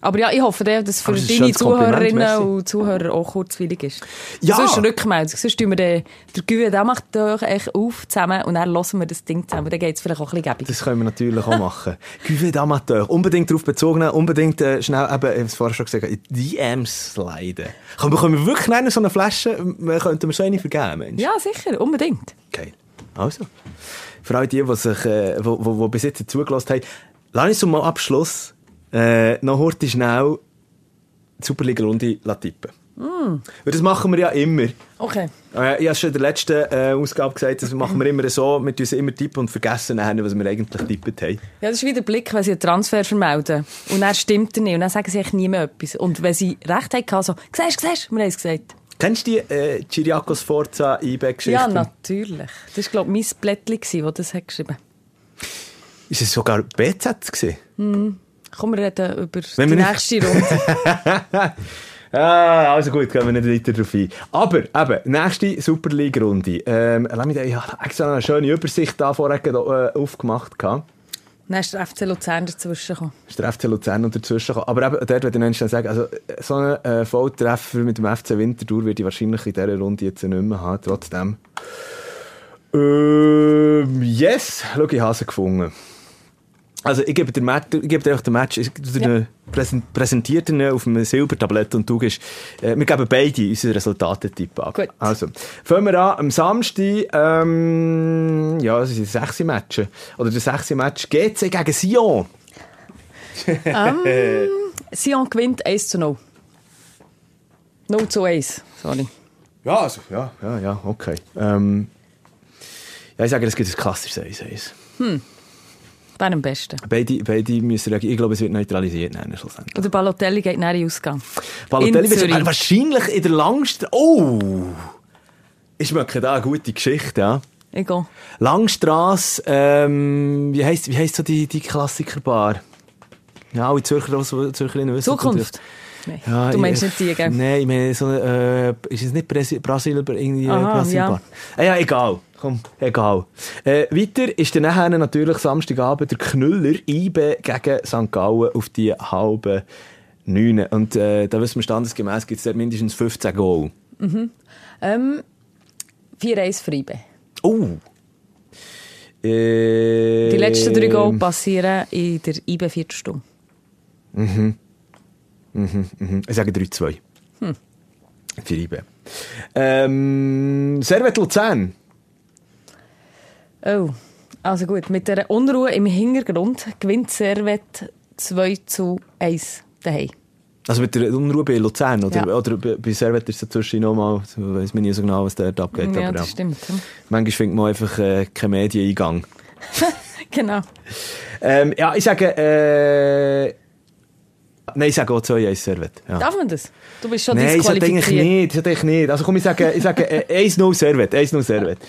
Aber ja, ich hoffe, dass es für deine Zuhörerinnen und Zuhörer auch kurzweilig ist. Ja. Sonst Rückmeldung. Sonst tun wir den, der Güwe, der macht doch echt auf zusammen und dann hören wir das Ding zusammen. Dann geht es vielleicht auch ein bisschen gäbig. Das können wir natürlich auch machen. <laughs> Cuvée d'Amateur. Unbedingt darauf bezogen, unbedingt äh, schnell, eben, ich habe es vorher schon gesagt, in DMs sliden. Können wir, können wir wirklich eine so eine Flasche, äh, könnten wir so eine vergeben, Mensch? Ja, sicher, unbedingt. Geil. Also. Für alle die, die, sich, äh, wo, wo, wo bis jetzt zugelassen haben, lass uns zum mal Abschluss äh, noch heute schnell die Superliga-Runde tippen. Mm. Das machen wir ja immer. Okay. Äh, ich habe schon in der letzten äh, Ausgabe gesagt, das machen wir immer so, wir tun sie immer tippen und vergessen nachher, was wir eigentlich tippt haben. Ja, das ist wie der Blick, wenn sie einen Transfer vermelden. Und dann stimmt er nicht. Und dann sagen sie eigentlich nie mehr etwas. Und wenn sie recht hatten, so, siehst du, siehst du, wir haben es gesagt. Kennst du die äh, Chiriakos Forza eBay-Geschichte? Ja, natürlich. Das war, glaube ich, mein Blättchen, das das hat geschrieben Ist es sogar BZ gewesen? Komm, wir reden über Wenn die nicht- nächste Runde. <laughs> Ah, also gut, gehen wir nicht weiter drauf ein. Aber, eben, nächste Super League-Runde. Ähm, lass mich da, ich habe extra eine schöne Übersicht da vorher äh, aufgemacht. gehabt. dann ist der FC Luzern dazwischen gekommen. ist der FC Luzern dazwischen gekommen. Aber eben, dort würde ich noch sagen, also, so einen äh, Volltreffer mit dem FC Winterthur würde ich wahrscheinlich in dieser Runde jetzt nicht mehr haben. Trotzdem. Ähm, yes, schau, ich habe sie gefunden. Also, ich gebe dir, Match, ich gebe dir auch den Match, präsent, präsentiert ihn auf einem Silbertablett und du gehst, äh, wir geben beide unseren Resultatetipp ab. Gut. Also, fangen wir an, am Samstag, ähm, ja, das sind sechs Matches. Oder der sechste Match GC gegen Sion. um, <laughs> Sion gewinnt 1 zu 0. 0 zu 1, sorry. Ja, also, ja, ja, ja, okay. Ähm, ja, ich sage, es gibt ein klassisches 1-1. Hm. Wer am besten? Beide, beide müssen reagieren. Ich glaube, es wird neutralisiert. Nein, schlussendlich. Oder Balotelli geht nach Ausgang. Balotelli wird wahrscheinlich in der Langstrasse. Oh! Ich schmecke da eine gute Geschichte, ja. Egal. Langstrasse, ähm, wie heisst, wie heisst so die, die Klassikerbar? Ja, alle Zürcher, Zürcherinnen wissen Zukunft. Nee. Ja, du meinst nicht die, gell? Nein, ich meine, so, äh, ist es nicht Brasil, Brasil irgendwie Aha, Brasilbar? Ja. Ja, egal. Komm, egal. Äh, weiter ist dann nachher natürlich Samstagabend der Knüller IBE gegen St. Gallen auf die halbe Neune. Und äh, da wissen wir standesgemäß, gibt es dort mindestens 15 Goal. Mhm. Ähm, 4-1 für IBE. Oh! Äh, die letzten drei Goal passieren in der IBE Viertelstunde. Mhm. Mhm, mhm. Ich sage 3-2. Hm. Für IBE. Ähm, Servet Luzern. Oh, also gut. Mit der Unruhe im Hintergrund gewinnt Servet 2 zu 1 daheim. Also mit der Unruhe bei Luzern oder, ja. oder bei Servet ist es dazwischen nochmal, weiß man nicht so genau, was dort abgeht. Ja, aber das ja. stimmt. Manchmal findet man einfach äh, keinen Medieneingang. <laughs> genau. Ähm, ja, ich sage, äh, Nein, ich sage auch 2-1 Servet. Ja. Darf man das? Du bist schon Nein, ich sage nicht, ich sage nicht. Also komm, ich sage, ich sage äh, 1-0 Servet, 1-0 Servet.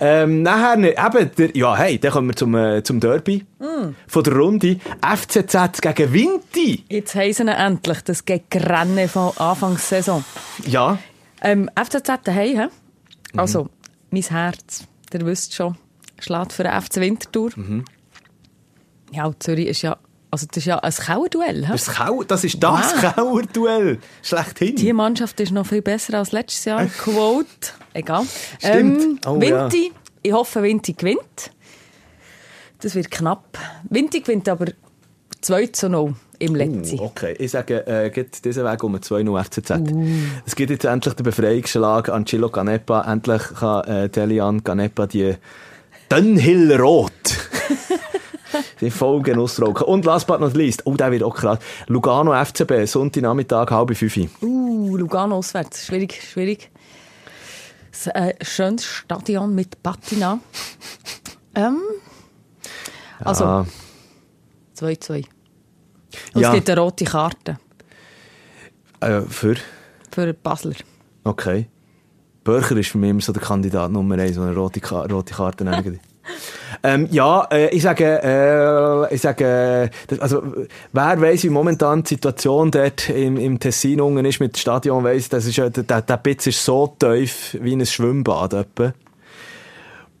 Ähm, nachher, eben, der, ja, hey, dann kommen wir zum, äh, zum Derby mm. von der Runde. FCZ gegen Vinti. Jetzt heißen sie endlich das Rennen von Anfangssaison. Ja. Ähm, FCZ daheim, he? Mhm. Also, mein Herz, der wisst schon, schlägt für den FC Winterthur. Mhm. Ja, Zürich ist ja also das ist ja ein Kauerduell. Das, Kau das ist das wow. Kauerduell. Schlechthin. Die Mannschaft ist noch viel besser als letztes Jahr. Quote. Egal. Stimmt. Ähm, oh, Vinti. Ja. Ich hoffe, Vinti gewinnt. Das wird knapp. Vinti gewinnt aber 2 zu 0 im letzten. Uh, okay, ich sage, äh, geht diesen Weg um 2-0 FCZ. Uh. Es gibt jetzt endlich den Befreiungsschlag an Chilo Canepa. Endlich kann äh, Delian Canepa die Dunhill Rot <laughs> die voll Genuss rauchen. Und last but not least, oh, der wird auch krass. Lugano FCB, Sonntagnachmittag, halb fünf. Uh, Lugano auswärts. Schwierig, schwierig. Ein äh, schönes Stadion mit Patina. Ähm, also, 2-2. Und ja. es gibt eine rote Karte. Äh, für? Für Basler. Okay. Börcher ist für mich immer so der Kandidat Nummer 1, der eine rote, rote Karte nehmen <laughs> ähm, ja, äh, ich sage, äh, ich sage, äh, also, wer weiß, wie momentan die Situation dort im, im Tessin unten ist mit dem Stadion, weiss, das ist, der, der Bitz ist so tief wie ein Schwimmbad etwa.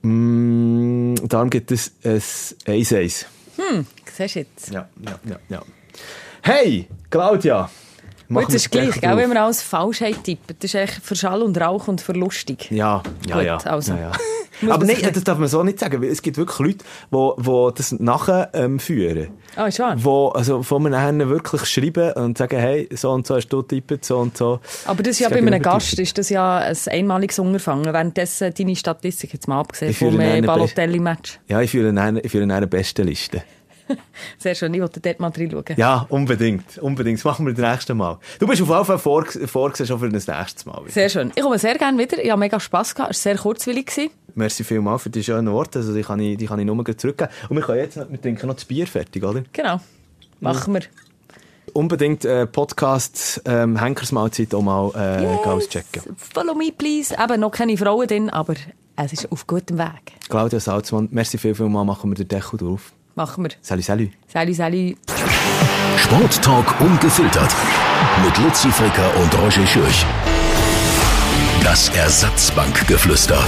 Mm, darum gibt es ein 1-1. Hm, siehst du jetzt. Ja, ja, ja, ja. Hey, Claudia. Machen jetzt ist gleich, gell, wenn man alles falsch tippt. Das ist echt für Schall und Rauch und für lustig. Ja, ja, Gut, ja. Also. ja, ja. <laughs> Aber nein, das darf man so nicht sagen, weil es gibt wirklich Leute, die, die das nachher ähm, führen. Ah, ist wahr. Wo, also, von mir nachher wirklich schreiben und sagen, hey, so und so hast du tippet, so und so. Aber das ist ja bei einem Gast, ist das ja ein einmaliges Unterfangen. Währenddessen deine Statistik jetzt mal abgesehen vom Balotelli-Match. Ja, ich führe eine, ich führe eine beste Liste. <laughs> Sehr schön, ich wollte dort mal reinschauen. Ja, unbedingt. Unbedingt. Das machen wir das nächste Mal. Du bist auf jeden Fall vor, vorgesehen schon für das nächste Mal. Wieder. Sehr schön. Ich komme sehr gerne wieder. Ich habe mega Spass gehabt. Es war sehr kurzwillig. Gewesen. Merci vielmals für die schönen Worte. Also, die kann ich, die kann ich nur zurückgeben. Und wir können jetzt wir trinken noch das Bier fertig, oder? Genau. Machen wir. Unbedingt äh, Podcast ähm, Henkersmahlzeit auch mal äh, yes. auschecken. Follow me, please. Eben noch keine Frauen drin, aber es ist auf gutem Weg. Claudia Salzmann, merci viel, viel mal. Machen wir den Deckel drauf. Machen wir. Salut, salut. Salut, salut. Sporttalk ungefiltert. Mit Luzi Fricker und Roger Schürch. Das Ersatzbankgeflüster.